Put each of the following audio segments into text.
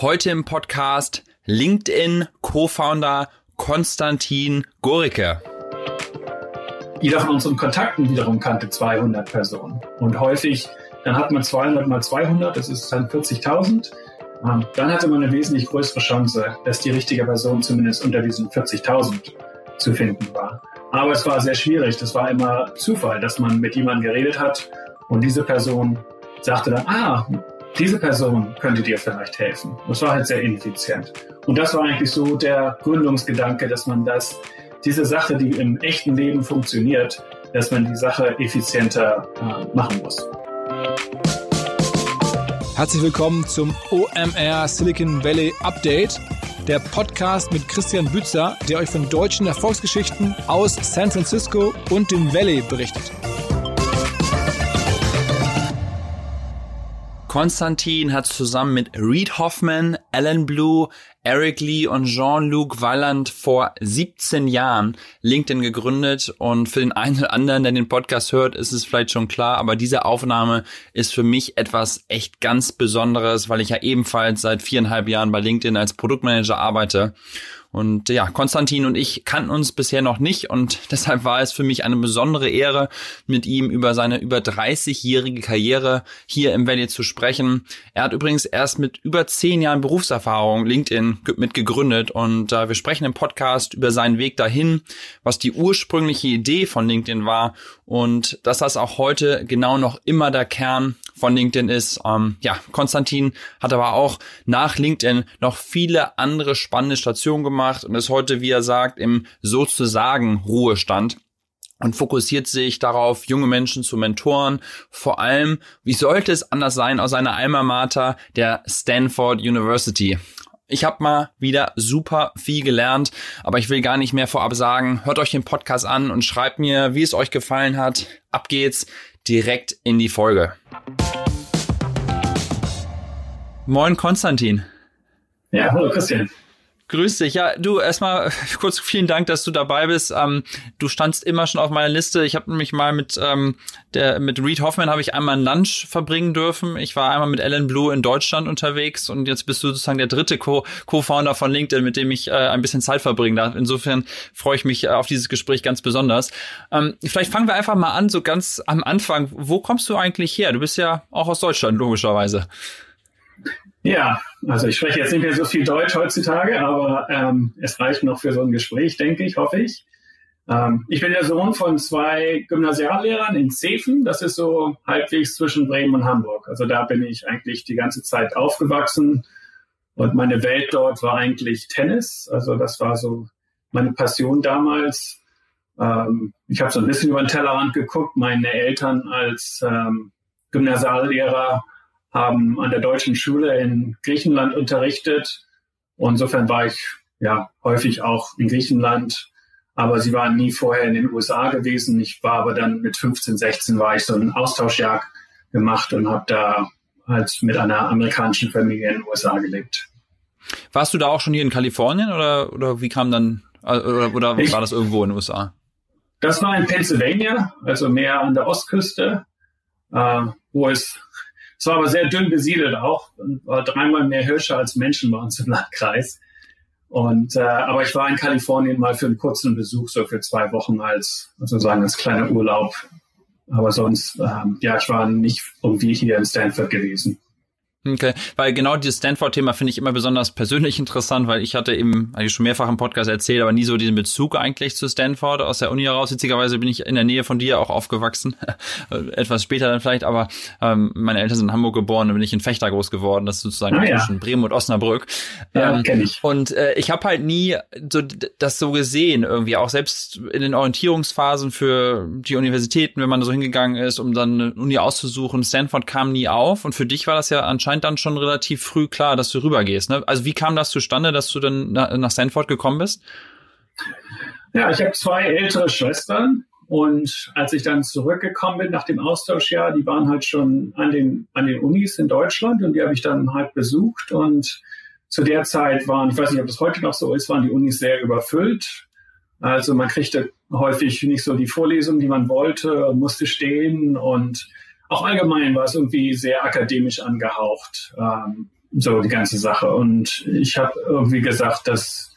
Heute im Podcast LinkedIn Co-Founder Konstantin Goricke. Jeder von unseren Kontakten wiederum kannte 200 Personen. Und häufig, dann hat man 200 mal 200, das ist dann 40.000. Ähm, dann hatte man eine wesentlich größere Chance, dass die richtige Person zumindest unter diesen 40.000 zu finden war. Aber es war sehr schwierig. Das war immer Zufall, dass man mit jemandem geredet hat und diese Person sagte dann, ah, diese Person könnte dir vielleicht helfen. Das war halt sehr ineffizient. Und das war eigentlich so der Gründungsgedanke, dass man das, diese Sache, die im echten Leben funktioniert, dass man die Sache effizienter äh, machen muss. Herzlich willkommen zum OMR Silicon Valley Update, der Podcast mit Christian Bützer, der euch von deutschen Erfolgsgeschichten aus San Francisco und dem Valley berichtet. Konstantin hat zusammen mit Reed Hoffman, Alan Blue, Eric Lee und Jean-Luc Walland vor 17 Jahren LinkedIn gegründet. Und für den einen oder anderen, der den Podcast hört, ist es vielleicht schon klar, aber diese Aufnahme ist für mich etwas echt ganz Besonderes, weil ich ja ebenfalls seit viereinhalb Jahren bei LinkedIn als Produktmanager arbeite und ja, Konstantin und ich kannten uns bisher noch nicht und deshalb war es für mich eine besondere Ehre, mit ihm über seine über 30-jährige Karriere hier im Valley zu sprechen. Er hat übrigens erst mit über zehn Jahren Berufserfahrung LinkedIn mit gegründet und äh, wir sprechen im Podcast über seinen Weg dahin, was die ursprüngliche Idee von LinkedIn war und dass das auch heute genau noch immer der Kern von LinkedIn ist. Ähm, ja, Konstantin hat aber auch nach LinkedIn noch viele andere spannende Stationen gemacht und ist heute, wie er sagt, im sozusagen Ruhestand und fokussiert sich darauf, junge Menschen zu mentoren. Vor allem, wie sollte es anders sein aus seiner Alma Mater, der Stanford University. Ich habe mal wieder super viel gelernt, aber ich will gar nicht mehr vorab sagen. Hört euch den Podcast an und schreibt mir, wie es euch gefallen hat. Ab geht's direkt in die Folge. Moin Konstantin. Ja, hallo Christian. Grüß dich. Ja, du erstmal kurz vielen Dank, dass du dabei bist. Ähm, du standst immer schon auf meiner Liste. Ich habe nämlich mal mit ähm, der mit Reed Hoffman habe ich einmal ein Lunch verbringen dürfen. Ich war einmal mit Alan Blue in Deutschland unterwegs und jetzt bist du sozusagen der dritte Co-Founder von LinkedIn, mit dem ich äh, ein bisschen Zeit verbringen darf. Insofern freue ich mich äh, auf dieses Gespräch ganz besonders. Ähm, vielleicht fangen wir einfach mal an, so ganz am Anfang. Wo kommst du eigentlich her? Du bist ja auch aus Deutschland, logischerweise. Ja, also ich spreche jetzt nicht mehr so viel Deutsch heutzutage, aber ähm, es reicht noch für so ein Gespräch, denke ich, hoffe ich. Ähm, ich bin der Sohn von zwei Gymnasiallehrern in Zefen. Das ist so halbwegs zwischen Bremen und Hamburg. Also da bin ich eigentlich die ganze Zeit aufgewachsen. Und meine Welt dort war eigentlich Tennis. Also das war so meine Passion damals. Ähm, ich habe so ein bisschen über den Tellerrand geguckt. Meine Eltern als ähm, Gymnasiallehrer haben an der deutschen Schule in Griechenland unterrichtet. Und insofern war ich ja häufig auch in Griechenland, aber sie waren nie vorher in den USA gewesen. Ich war aber dann mit 15, 16 war ich so ein Austauschjahr gemacht und habe da halt mit einer amerikanischen Familie in den USA gelebt. Warst du da auch schon hier in Kalifornien oder, oder wie kam dann, oder, oder ich, war das irgendwo in den USA? Das war in Pennsylvania, also mehr an der Ostküste, äh, wo es es war aber sehr dünn besiedelt auch. War dreimal mehr Hirsche als Menschen bei uns im Landkreis. Und äh, aber ich war in Kalifornien mal für einen kurzen Besuch, so für zwei Wochen als sozusagen als kleiner Urlaub. Aber sonst, ähm, ja, ich war nicht irgendwie hier in Stanford gewesen. Okay, weil genau dieses Stanford-Thema finde ich immer besonders persönlich interessant, weil ich hatte eben, eigentlich schon mehrfach im Podcast erzählt, aber nie so diesen Bezug eigentlich zu Stanford aus der Uni heraus. Witzigerweise bin ich in der Nähe von dir auch aufgewachsen, etwas später dann vielleicht, aber ähm, meine Eltern sind in Hamburg geboren und bin ich in Fechter groß geworden, das ist sozusagen ah, ja. zwischen Bremen und Osnabrück. Ja, ähm, kenn ich. Und äh, ich habe halt nie so das so gesehen irgendwie, auch selbst in den Orientierungsphasen für die Universitäten, wenn man so hingegangen ist, um dann eine Uni auszusuchen, Stanford kam nie auf und für dich war das ja anscheinend anscheinend dann schon relativ früh klar, dass du rübergehst. Ne? Also wie kam das zustande, dass du dann nach Stanford gekommen bist? Ja, ich habe zwei ältere Schwestern und als ich dann zurückgekommen bin nach dem Austauschjahr, die waren halt schon an den, an den Unis in Deutschland und die habe ich dann halt besucht und zu der Zeit waren, ich weiß nicht, ob das heute noch so ist, waren die Unis sehr überfüllt. Also man kriegte häufig nicht so die Vorlesungen, die man wollte, musste stehen und auch allgemein war es irgendwie sehr akademisch angehaucht. Ähm, so die ganze Sache. Und ich habe irgendwie gesagt, dass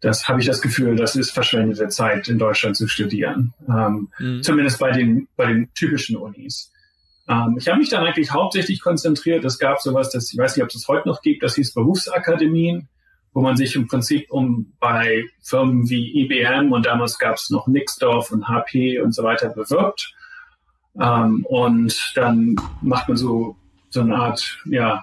das habe ich das Gefühl, das ist verschwendete Zeit in Deutschland zu studieren. Ähm, mhm. Zumindest bei den, bei den typischen Unis. Ähm, ich habe mich dann eigentlich hauptsächlich konzentriert. Es gab sowas, das, ich weiß nicht, ob es das heute noch gibt, das hieß Berufsakademien, wo man sich im Prinzip um bei Firmen wie IBM und damals gab es noch Nixdorf und HP und so weiter bewirbt. Ähm, und dann macht man so, so eine Art, ja,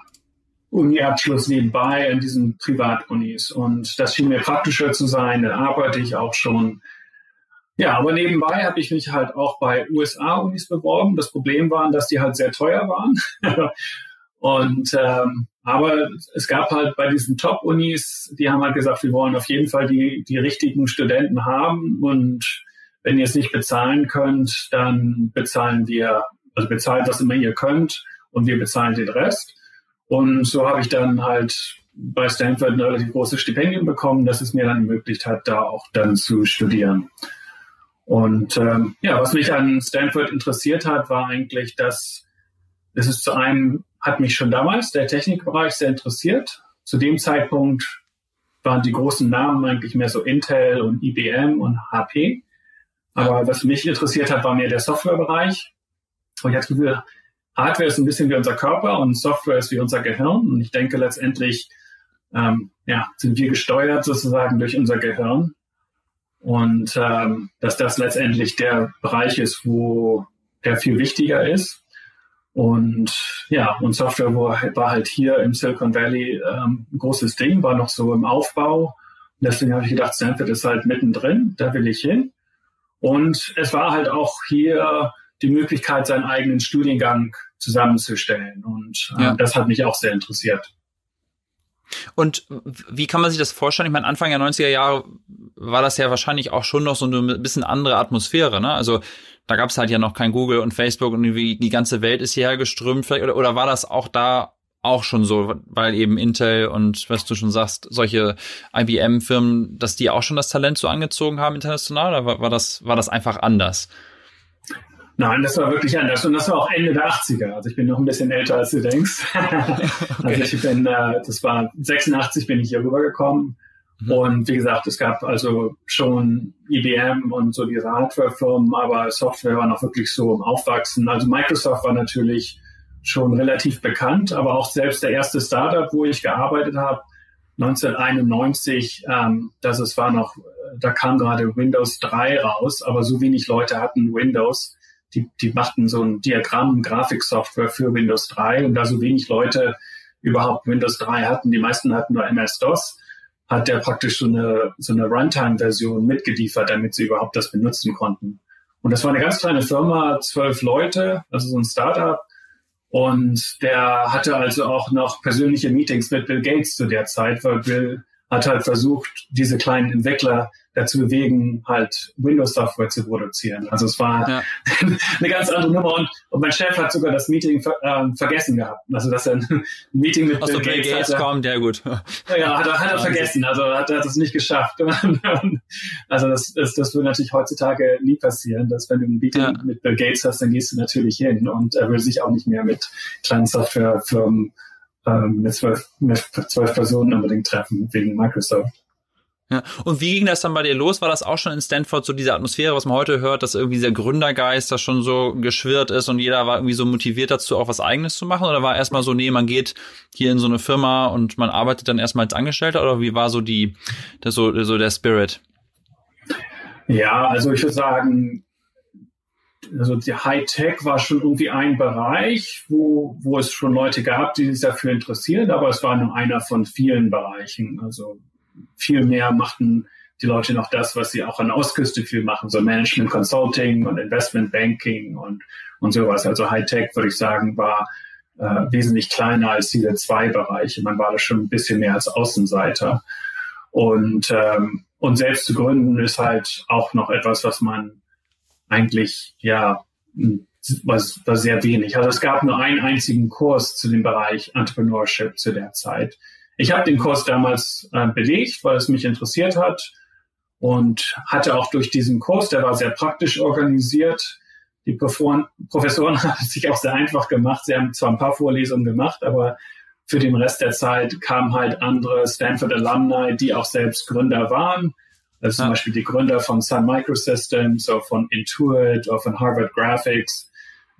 Uni-Abschluss nebenbei in diesen Privatunis. Und das schien mir praktischer zu sein. Da arbeite ich auch schon. Ja, aber nebenbei habe ich mich halt auch bei USA-Unis beworben. Das Problem war, dass die halt sehr teuer waren. und ähm, aber es gab halt bei diesen Top-Unis, die haben halt gesagt, wir wollen auf jeden Fall die, die richtigen Studenten haben. Und wenn ihr es nicht bezahlen könnt, dann bezahlen wir, also bezahlt, was immer ihr könnt und wir bezahlen den Rest. Und so habe ich dann halt bei Stanford ein relativ großes Stipendium bekommen, das es mir dann ermöglicht hat, da auch dann zu studieren. Und ähm, ja, was mich an Stanford interessiert hat, war eigentlich, dass es ist zu einem, hat mich schon damals der Technikbereich sehr interessiert. Zu dem Zeitpunkt waren die großen Namen eigentlich mehr so Intel und IBM und HP. Aber was mich interessiert hat, war mehr der Softwarebereich. Und ich hatte das Gefühl, Hardware ist ein bisschen wie unser Körper und Software ist wie unser Gehirn. Und ich denke letztendlich, ähm, ja, sind wir gesteuert sozusagen durch unser Gehirn. Und ähm, dass das letztendlich der Bereich ist, wo der viel wichtiger ist. Und ja, und Software war halt hier im Silicon Valley ähm, ein großes Ding, war noch so im Aufbau. Und deswegen habe ich gedacht, Stanford ist halt mittendrin, da will ich hin. Und es war halt auch hier die Möglichkeit, seinen eigenen Studiengang zusammenzustellen. Und äh, ja. das hat mich auch sehr interessiert. Und wie kann man sich das vorstellen? Ich meine, Anfang der 90er Jahre war das ja wahrscheinlich auch schon noch so eine bisschen andere Atmosphäre, ne? Also da gab es halt ja noch kein Google und Facebook und die ganze Welt ist hierher geströmt. Vielleicht, oder, oder war das auch da auch schon so, weil eben Intel und was du schon sagst, solche IBM-Firmen, dass die auch schon das Talent so angezogen haben international, oder war, war das, war das einfach anders? Nein, das war wirklich anders. Und das war auch Ende der 80er. Also ich bin noch ein bisschen älter, als du denkst. also ich bin, äh, das war 86 bin ich hier rübergekommen. Mhm. Und wie gesagt, es gab also schon IBM und so diese Hardware-Firmen, aber Software war noch wirklich so im Aufwachsen. Also Microsoft war natürlich schon relativ bekannt, aber auch selbst der erste Startup, wo ich gearbeitet habe, 1991, ähm, das es war noch, da kam gerade Windows 3 raus, aber so wenig Leute hatten Windows, die, die machten so ein Diagramm, Grafiksoftware für Windows 3 und da so wenig Leute überhaupt Windows 3 hatten, die meisten hatten nur MS-DOS, hat der praktisch so eine, so eine Runtime-Version mitgeliefert, damit sie überhaupt das benutzen konnten. Und das war eine ganz kleine Firma, zwölf Leute, also so ein Startup. Und der hatte also auch noch persönliche Meetings mit Bill Gates zu der Zeit, weil Bill hat halt versucht, diese kleinen Entwickler dazu bewegen, halt Windows-Software zu produzieren. Also es war ja. eine ganz andere Nummer und, und, mein Chef hat sogar das Meeting ver, äh, vergessen gehabt. Also dass er ein Meeting mit Bill Gates, Gates hatte, kommt, ja gut. Ja, hat er, hat er vergessen. Also hat er das nicht geschafft. also das, das, das würde natürlich heutzutage nie passieren, dass wenn du ein Meeting ja. mit Bill Gates hast, dann gehst du natürlich hin und er will sich auch nicht mehr mit kleinen Softwarefirmen ähm, mit zwölf, mit zwölf Personen unbedingt treffen wegen Microsoft. Ja. Und wie ging das dann bei dir los? War das auch schon in Stanford so diese Atmosphäre, was man heute hört, dass irgendwie dieser Gründergeist da schon so geschwirrt ist und jeder war irgendwie so motiviert dazu, auch was Eigenes zu machen? Oder war erstmal so, nee, man geht hier in so eine Firma und man arbeitet dann erstmal als Angestellter? Oder wie war so die, der, so, so der Spirit? Ja, also ich würde sagen, also die Hightech war schon irgendwie ein Bereich, wo, wo es schon Leute gab, die sich dafür interessieren, aber es war nur einer von vielen Bereichen. Also viel mehr machten die Leute noch das, was sie auch an der Ostküste viel machen, so Management Consulting und Investment Banking und, und sowas. Also Hightech, würde ich sagen, war äh, wesentlich kleiner als diese zwei Bereiche. Man war da schon ein bisschen mehr als Außenseiter. Und, ähm, und selbst zu gründen ist halt auch noch etwas, was man eigentlich, ja, was war sehr wenig. Also es gab nur einen einzigen Kurs zu dem Bereich Entrepreneurship zu der Zeit. Ich habe den Kurs damals äh, belegt, weil es mich interessiert hat und hatte auch durch diesen Kurs, der war sehr praktisch organisiert. Die Professoren, Professoren haben sich auch sehr einfach gemacht. Sie haben zwar ein paar Vorlesungen gemacht, aber für den Rest der Zeit kamen halt andere Stanford Alumni, die auch selbst Gründer waren. Also zum Beispiel die Gründer von Sun Microsystems oder von Intuit oder von Harvard Graphics.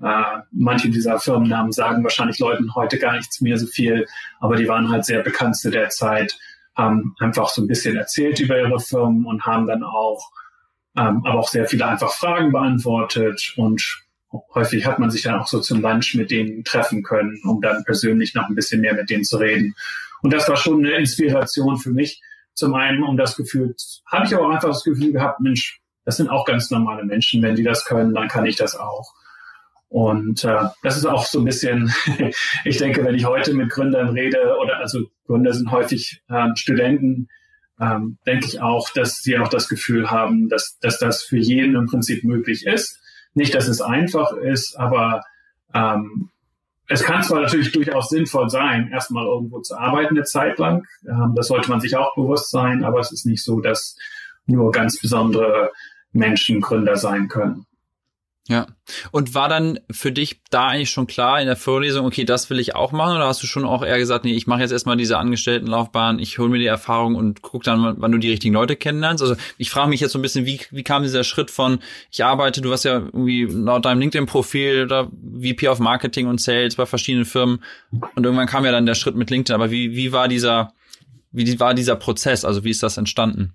Äh, manche dieser Firmennamen sagen wahrscheinlich Leuten heute gar nichts mehr so viel, aber die waren halt sehr bekannt zu der Zeit, haben einfach so ein bisschen erzählt über ihre Firmen und haben dann auch, ähm, aber auch sehr viele einfach Fragen beantwortet und häufig hat man sich dann auch so zum Lunch mit denen treffen können, um dann persönlich noch ein bisschen mehr mit denen zu reden. Und das war schon eine Inspiration für mich. Zum einen, um das Gefühl, habe ich auch einfach das Gefühl gehabt, Mensch, das sind auch ganz normale Menschen. Wenn die das können, dann kann ich das auch. Und äh, das ist auch so ein bisschen, ich denke, wenn ich heute mit Gründern rede, oder also Gründer sind häufig äh, Studenten, ähm, denke ich auch, dass sie auch das Gefühl haben, dass, dass das für jeden im Prinzip möglich ist. Nicht, dass es einfach ist, aber ähm, es kann zwar natürlich durchaus sinnvoll sein, erstmal irgendwo zu arbeiten eine Zeit lang. Ähm, das sollte man sich auch bewusst sein, aber es ist nicht so, dass nur ganz besondere Menschen Gründer sein können. Ja. Und war dann für dich da eigentlich schon klar in der Vorlesung, okay, das will ich auch machen? Oder hast du schon auch eher gesagt, nee, ich mache jetzt erstmal diese Angestelltenlaufbahn, ich hole mir die Erfahrung und guck dann, wann du die richtigen Leute kennenlernst? Also ich frage mich jetzt so ein bisschen, wie, wie kam dieser Schritt von, ich arbeite, du warst ja irgendwie laut deinem LinkedIn-Profil oder VP of Marketing und Sales bei verschiedenen Firmen und irgendwann kam ja dann der Schritt mit LinkedIn. Aber wie, wie war dieser, wie war dieser Prozess? Also wie ist das entstanden?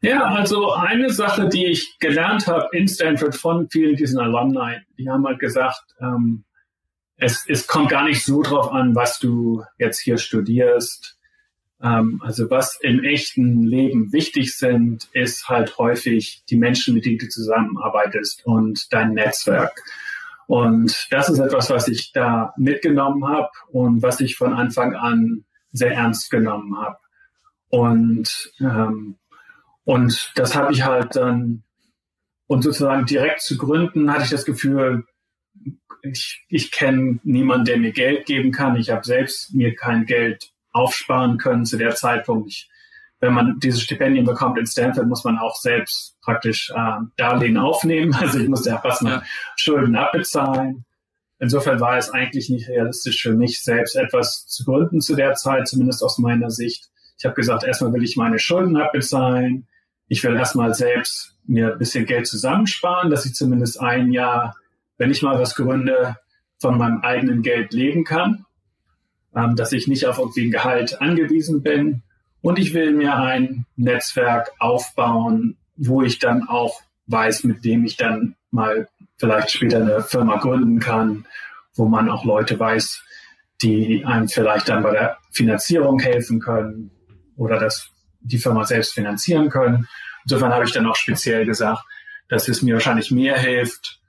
Ja, also eine Sache, die ich gelernt habe in Stanford von vielen diesen Alumni, die haben halt gesagt, ähm, es, es kommt gar nicht so drauf an, was du jetzt hier studierst. Ähm, also was im echten Leben wichtig sind, ist halt häufig die Menschen, mit denen du zusammenarbeitest und dein Netzwerk. Und das ist etwas, was ich da mitgenommen habe und was ich von Anfang an sehr ernst genommen habe. Und ähm, und das habe ich halt dann, und sozusagen direkt zu gründen, hatte ich das Gefühl, ich, ich kenne niemanden, der mir Geld geben kann. Ich habe selbst mir kein Geld aufsparen können zu der Zeitpunkt. Ich, wenn man diese Stipendien bekommt in Stanford, muss man auch selbst praktisch äh, Darlehen aufnehmen. Also ich musste ja fast mal Schulden abbezahlen. Insofern war es eigentlich nicht realistisch für mich, selbst etwas zu gründen zu der Zeit, zumindest aus meiner Sicht. Ich habe gesagt, erstmal will ich meine Schulden abbezahlen ich will erstmal selbst mir ein bisschen Geld zusammensparen, dass ich zumindest ein Jahr, wenn ich mal was gründe, von meinem eigenen Geld leben kann, ähm, dass ich nicht auf irgendwie ein Gehalt angewiesen bin. Und ich will mir ein Netzwerk aufbauen, wo ich dann auch weiß, mit dem ich dann mal vielleicht später eine Firma gründen kann, wo man auch Leute weiß, die einem vielleicht dann bei der Finanzierung helfen können oder das die Firma selbst finanzieren können. Insofern habe ich dann auch speziell gesagt, dass es mir wahrscheinlich mehr hilft,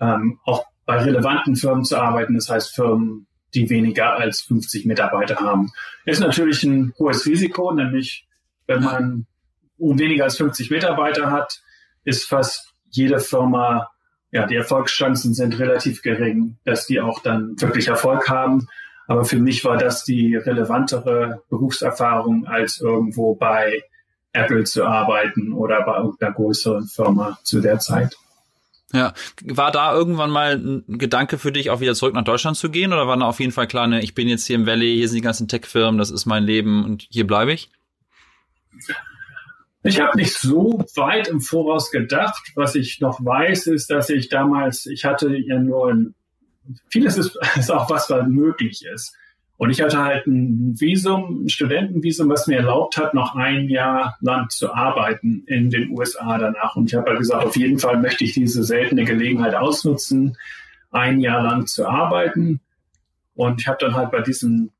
ähm, auch bei relevanten Firmen zu arbeiten. Das heißt Firmen, die weniger als 50 Mitarbeiter haben. Ist natürlich ein hohes Risiko, nämlich wenn man weniger als 50 Mitarbeiter hat, ist fast jede Firma, ja, die Erfolgschancen sind relativ gering, dass die auch dann wirklich Erfolg haben. Aber für mich war das die relevantere Berufserfahrung, als irgendwo bei Apple zu arbeiten oder bei irgendeiner größeren Firma zu der Zeit. Ja, war da irgendwann mal ein Gedanke für dich, auch wieder zurück nach Deutschland zu gehen? Oder war da auf jeden Fall klar, ne, ich bin jetzt hier im Valley, hier sind die ganzen Tech-Firmen, das ist mein Leben und hier bleibe ich? Ich habe nicht so weit im Voraus gedacht. Was ich noch weiß, ist, dass ich damals, ich hatte ja nur ein vieles ist, ist auch was, was möglich ist. Und ich hatte halt ein Visum, ein Studentenvisum, was mir erlaubt hat, noch ein Jahr lang zu arbeiten in den USA danach. Und ich habe halt gesagt, auf jeden Fall möchte ich diese seltene Gelegenheit ausnutzen, ein Jahr lang zu arbeiten. Und ich habe dann halt bei diesem,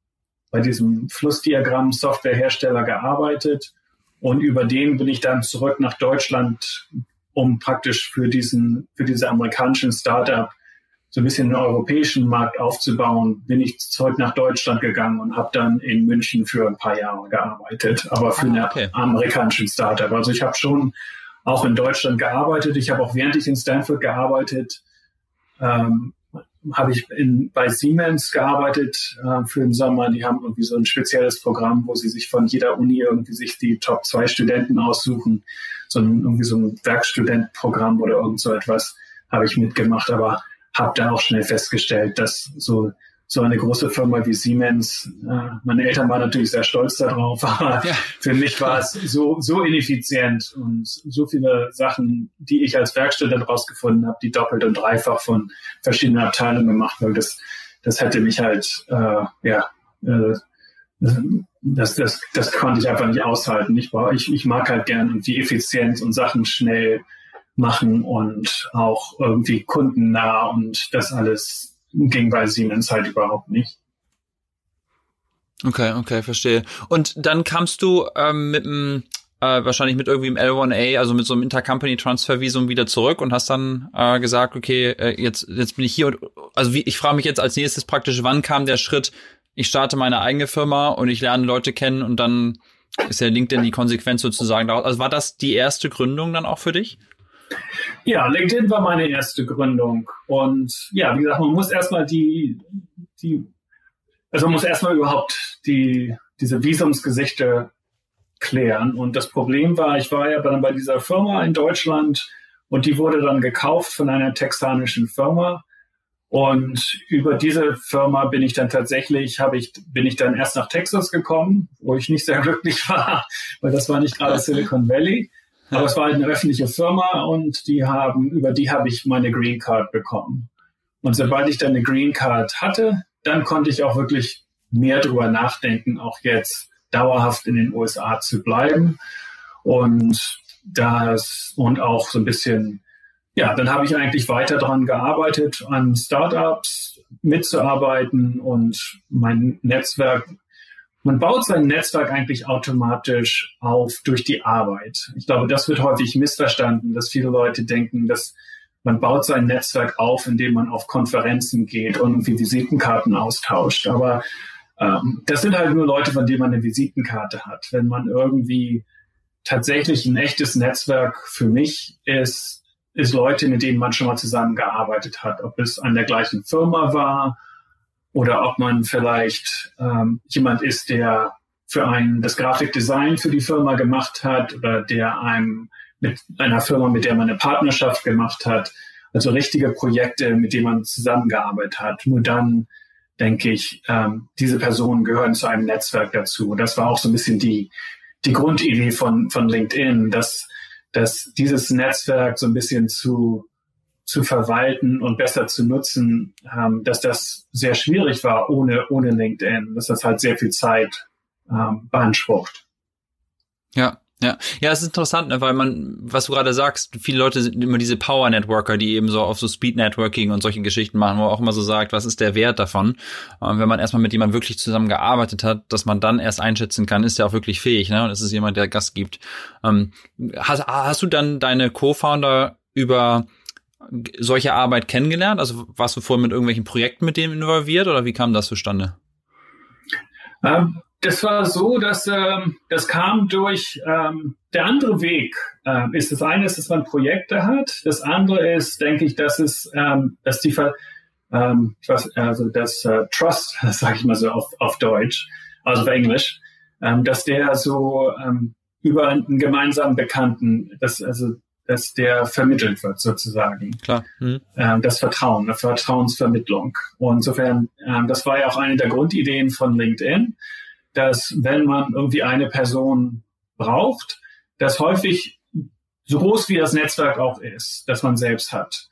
bei diesem Flussdiagramm Softwarehersteller gearbeitet. Und über den bin ich dann zurück nach Deutschland, um praktisch für diesen, für diese amerikanischen Startup so ein bisschen den europäischen Markt aufzubauen, bin ich zurück nach Deutschland gegangen und habe dann in München für ein paar Jahre gearbeitet, aber für ah, okay. eine amerikanische Startup. Also ich habe schon auch in Deutschland gearbeitet. Ich habe auch während ich in Stanford gearbeitet, ähm, habe ich in, bei Siemens gearbeitet äh, für den Sommer. Die haben irgendwie so ein spezielles Programm, wo sie sich von jeder Uni irgendwie sich die Top zwei Studenten aussuchen. So ein, irgendwie so ein Werkstudentprogramm oder irgend so etwas habe ich mitgemacht. Aber habe dann auch schnell festgestellt, dass so so eine große Firma wie Siemens. Äh, meine Eltern waren natürlich sehr stolz darauf, aber ja. für mich war es so, so ineffizient und so viele Sachen, die ich als Werkstudent rausgefunden habe, die doppelt und dreifach von verschiedenen Abteilungen gemacht haben. Das, das hätte mich halt, äh, ja, äh, das, das, das konnte ich einfach nicht aushalten. Ich, war, ich, ich mag halt gern irgendwie Effizienz und Sachen schnell machen und auch irgendwie kundennah und das alles ging bei Siemens halt überhaupt nicht. Okay, okay, verstehe. Und dann kamst du ähm, mit einem äh, wahrscheinlich mit irgendwie im L1A, also mit so einem Intercompany Transfer Visum wieder zurück und hast dann äh, gesagt, okay, äh, jetzt jetzt bin ich hier und also wie ich frage mich jetzt als nächstes praktisch, wann kam der Schritt, ich starte meine eigene Firma und ich lerne Leute kennen und dann ist ja LinkedIn die Konsequenz sozusagen daraus. Also war das die erste Gründung dann auch für dich? Ja, LinkedIn war meine erste Gründung. Und ja, wie gesagt, man muss erstmal die, die, also man muss erstmal überhaupt die, diese Visumsgesichter klären. Und das Problem war, ich war ja dann bei dieser Firma in Deutschland und die wurde dann gekauft von einer texanischen Firma. Und über diese Firma bin ich dann tatsächlich, habe ich, bin ich dann erst nach Texas gekommen, wo ich nicht sehr glücklich war, weil das war nicht gerade Silicon Valley. Aber es war halt eine öffentliche Firma und die haben, über die habe ich meine Green Card bekommen. Und sobald ich dann eine Green Card hatte, dann konnte ich auch wirklich mehr drüber nachdenken, auch jetzt dauerhaft in den USA zu bleiben. Und das, und auch so ein bisschen, ja, dann habe ich eigentlich weiter daran gearbeitet, an Startups mitzuarbeiten und mein Netzwerk man baut sein Netzwerk eigentlich automatisch auf durch die Arbeit. Ich glaube, das wird häufig missverstanden, dass viele Leute denken, dass man baut sein Netzwerk auf, indem man auf Konferenzen geht und irgendwie Visitenkarten austauscht. Aber ähm, das sind halt nur Leute, von denen man eine Visitenkarte hat. Wenn man irgendwie tatsächlich ein echtes Netzwerk für mich ist, ist Leute, mit denen man schon mal zusammengearbeitet hat, ob es an der gleichen Firma war oder ob man vielleicht ähm, jemand ist, der für einen das Grafikdesign für die Firma gemacht hat oder der einem mit einer Firma, mit der man eine Partnerschaft gemacht hat. Also richtige Projekte, mit denen man zusammengearbeitet hat. Nur dann denke ich, ähm, diese Personen gehören zu einem Netzwerk dazu. Das war auch so ein bisschen die, die Grundidee von, von LinkedIn, dass, dass dieses Netzwerk so ein bisschen zu zu verwalten und besser zu nutzen, ähm, dass das sehr schwierig war ohne, ohne LinkedIn, dass das halt sehr viel Zeit ähm, beansprucht. Ja, ja, ja, es ist interessant, ne, weil man, was du gerade sagst, viele Leute sind immer diese Power Networker, die eben so auf so Speed Networking und solche Geschichten machen, wo man auch immer so sagt, was ist der Wert davon? Und wenn man erstmal mit jemandem wirklich zusammen gearbeitet hat, dass man dann erst einschätzen kann, ist der auch wirklich fähig, ne? Und es ist jemand, der Gast gibt. Ähm, hast, hast du dann deine Co-Founder über solche Arbeit kennengelernt? Also warst du vorher mit irgendwelchen Projekten mit dem involviert oder wie kam das zustande? Ähm, das war so, dass ähm, das kam durch ähm, der andere Weg. Ähm, ist das eine ist, dass man Projekte hat. Das andere ist, denke ich, dass es, dass die ähm, also das äh, Trust, sage ich mal so auf, auf Deutsch, also auf Englisch, dass der so über einen gemeinsamen Bekannten, das also dass der vermittelt wird sozusagen. Klar. Mhm. Ähm, das Vertrauen, eine Vertrauensvermittlung. Und insofern, ähm, das war ja auch eine der Grundideen von LinkedIn, dass wenn man irgendwie eine Person braucht, das häufig so groß wie das Netzwerk auch ist, das man selbst hat.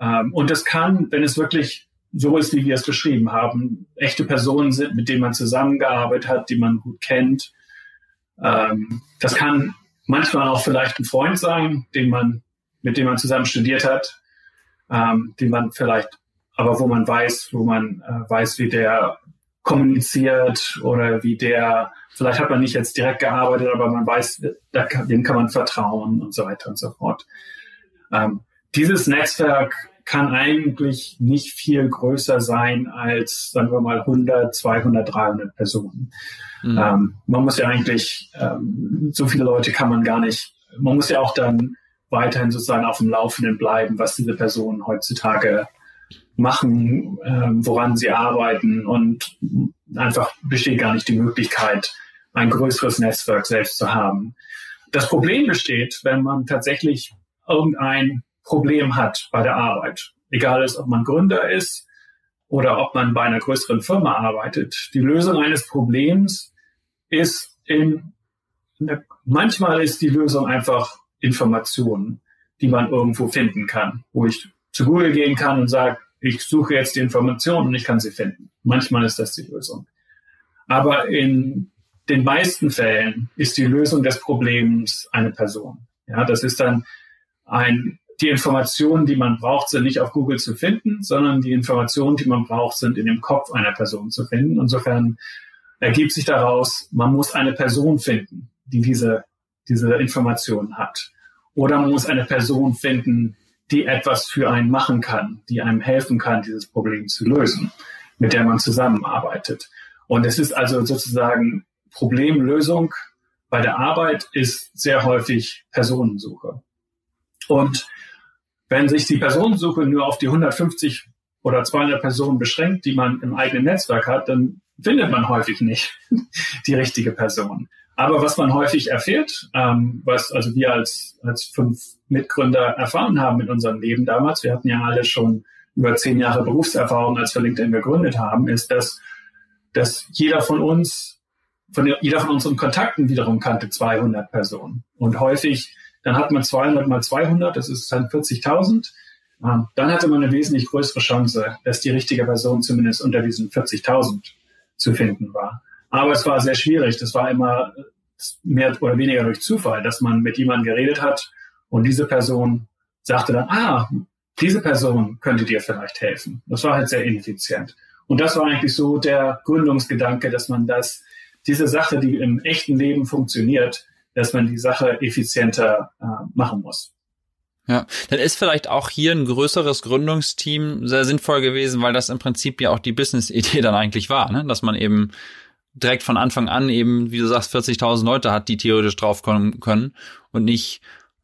Ähm, und das kann, wenn es wirklich so ist, wie wir es beschrieben haben, echte Personen sind, mit denen man zusammengearbeitet hat, die man gut kennt. Ähm, das kann manchmal auch vielleicht ein Freund sein, den man, mit dem man zusammen studiert hat, ähm, den man vielleicht, aber wo man weiß, wo man äh, weiß, wie der kommuniziert oder wie der, vielleicht hat man nicht jetzt direkt gearbeitet, aber man weiß, da kann, dem kann man vertrauen und so weiter und so fort. Ähm, dieses Netzwerk kann eigentlich nicht viel größer sein als, sagen wir mal, 100, 200, 300 Personen. Mhm. Ähm, man muss ja eigentlich, ähm, so viele Leute kann man gar nicht, man muss ja auch dann weiterhin sozusagen auf dem Laufenden bleiben, was diese Personen heutzutage machen, ähm, woran sie arbeiten und einfach besteht gar nicht die Möglichkeit, ein größeres Netzwerk selbst zu haben. Das Problem besteht, wenn man tatsächlich irgendein Problem hat bei der Arbeit. Egal ist, ob man Gründer ist oder ob man bei einer größeren Firma arbeitet. Die Lösung eines Problems ist in, manchmal ist die Lösung einfach Informationen, die man irgendwo finden kann, wo ich zu Google gehen kann und sage, ich suche jetzt die Informationen und ich kann sie finden. Manchmal ist das die Lösung. Aber in den meisten Fällen ist die Lösung des Problems eine Person. Ja, das ist dann ein, die Informationen, die man braucht, sind nicht auf Google zu finden, sondern die Informationen, die man braucht, sind in dem Kopf einer Person zu finden. Insofern ergibt sich daraus, man muss eine Person finden, die diese, diese Informationen hat. Oder man muss eine Person finden, die etwas für einen machen kann, die einem helfen kann, dieses Problem zu lösen, mit der man zusammenarbeitet. Und es ist also sozusagen Problemlösung bei der Arbeit ist sehr häufig Personensuche. Und wenn sich die Personensuche nur auf die 150 oder 200 Personen beschränkt, die man im eigenen Netzwerk hat, dann findet man häufig nicht die richtige Person. Aber was man häufig erfährt, ähm, was also wir als, als fünf Mitgründer erfahren haben in unserem Leben damals, wir hatten ja alle schon über zehn Jahre Berufserfahrung, als wir LinkedIn gegründet haben, ist, dass, dass jeder von uns, von jeder von unseren Kontakten wiederum kannte 200 Personen. Und häufig, dann hat man 200 mal 200, das ist dann 40.000. Ähm, dann hatte man eine wesentlich größere Chance, dass die richtige Person zumindest unter diesen 40.000 zu finden war. Aber es war sehr schwierig. Das war immer mehr oder weniger durch Zufall, dass man mit jemandem geredet hat und diese Person sagte dann, ah, diese Person könnte dir vielleicht helfen. Das war halt sehr ineffizient. Und das war eigentlich so der Gründungsgedanke, dass man das, diese Sache, die im echten Leben funktioniert, dass man die Sache effizienter äh, machen muss. Ja, dann ist vielleicht auch hier ein größeres Gründungsteam sehr sinnvoll gewesen, weil das im Prinzip ja auch die Business-Idee dann eigentlich war, ne? dass man eben direkt von Anfang an eben, wie du sagst, 40.000 Leute hat, die theoretisch draufkommen können und nicht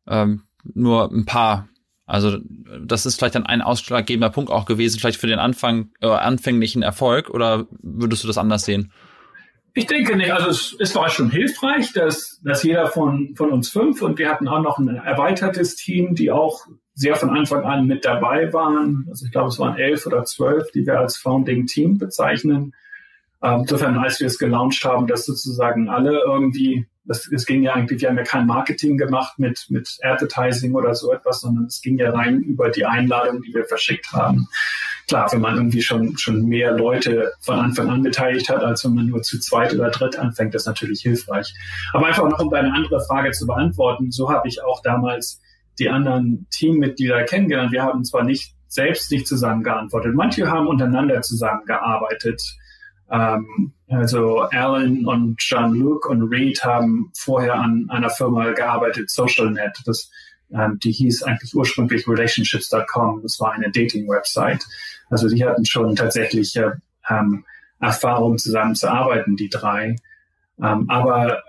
ähm, nur ein paar. Also das ist vielleicht dann ein ausschlaggebender Punkt auch gewesen, vielleicht für den Anfang, äh, anfänglichen Erfolg, oder würdest du das anders sehen? Ich denke nicht. Also es, es war schon hilfreich, dass, dass jeder von, von uns fünf und wir hatten auch noch ein erweitertes Team, die auch sehr von Anfang an mit dabei waren. Also ich glaube, es waren elf oder zwölf, die wir als Founding Team bezeichnen. Ähm, insofern, als wir es gelauncht haben, dass sozusagen alle irgendwie, das, es ging ja eigentlich, wir haben ja kein Marketing gemacht mit, mit Advertising oder so etwas, sondern es ging ja rein über die Einladung, die wir verschickt haben. Klar, wenn man irgendwie schon, schon mehr Leute von Anfang an beteiligt hat, als wenn man nur zu zweit oder dritt anfängt, ist natürlich hilfreich. Aber einfach noch, um deine andere Frage zu beantworten, so habe ich auch damals die anderen Teammitglieder kennengelernt. Wir haben zwar nicht selbst nicht zusammengeantwortet. Manche haben untereinander zusammengearbeitet. Ähm, also Alan und Jean-Luc und Reed haben vorher an einer Firma gearbeitet, SocialNet. Das, ähm, die hieß eigentlich ursprünglich Relationships.com. Das war eine Dating-Website. Also die hatten schon tatsächlich äh, ähm, Erfahrung zusammenzuarbeiten, die drei. Ähm, aber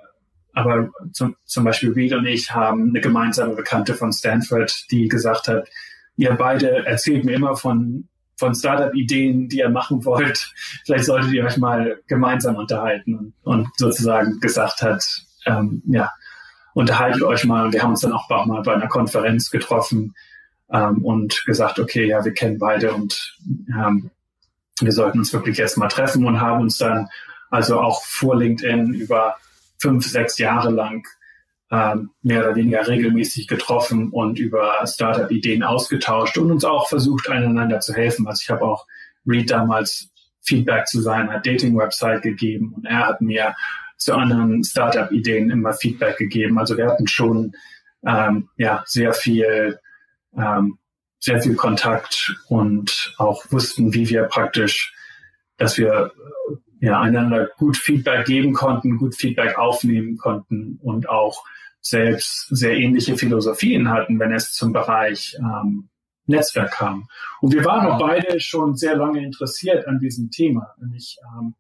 aber zum, zum Beispiel Reed und ich haben eine gemeinsame Bekannte von Stanford, die gesagt hat, ihr beide erzählt mir immer von von Startup-Ideen, die ihr machen wollt. Vielleicht solltet ihr euch mal gemeinsam unterhalten und, sozusagen gesagt hat, ähm, ja, unterhaltet euch mal. Und wir haben uns dann auch mal bei einer Konferenz getroffen ähm, und gesagt, okay, ja, wir kennen beide und ähm, wir sollten uns wirklich erst mal treffen und haben uns dann also auch vor LinkedIn über fünf, sechs Jahre lang mehr oder weniger regelmäßig getroffen und über Startup-Ideen ausgetauscht und uns auch versucht, einander zu helfen. Also ich habe auch Reed damals Feedback zu seiner Dating-Website gegeben und er hat mir zu anderen Startup-Ideen immer Feedback gegeben. Also wir hatten schon ähm, ja sehr viel ähm, sehr viel Kontakt und auch wussten, wie wir praktisch, dass wir ja einander gut Feedback geben konnten, gut Feedback aufnehmen konnten und auch selbst sehr ähnliche Philosophien hatten, wenn es zum Bereich ähm, Netzwerk kam. Und wir waren auch beide schon sehr lange interessiert an diesem Thema. Nämlich, ähm,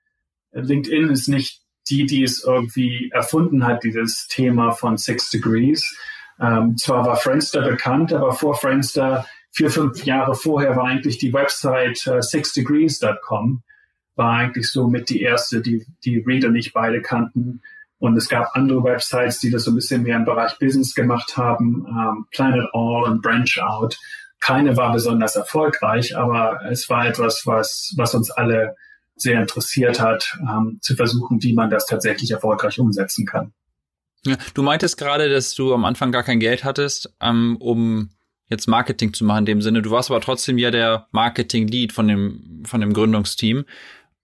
LinkedIn ist nicht die, die es irgendwie erfunden hat, dieses Thema von Six Degrees. Ähm, zwar war Friendster bekannt, aber vor Friendster, vier, fünf Jahre vorher, war eigentlich die Website äh, sixdegrees.com, war eigentlich so mit die erste, die, die Reader nicht beide kannten. Und es gab andere Websites, die das so ein bisschen mehr im Bereich Business gemacht haben, ähm, Planet All und Branch Out. keine war besonders erfolgreich, aber es war etwas, was, was uns alle sehr interessiert hat, ähm, zu versuchen, wie man das tatsächlich erfolgreich umsetzen kann. Ja, du meintest gerade, dass du am Anfang gar kein Geld hattest, ähm, um jetzt Marketing zu machen in dem Sinne. Du warst aber trotzdem ja der Marketing-Lead von dem, von dem Gründungsteam.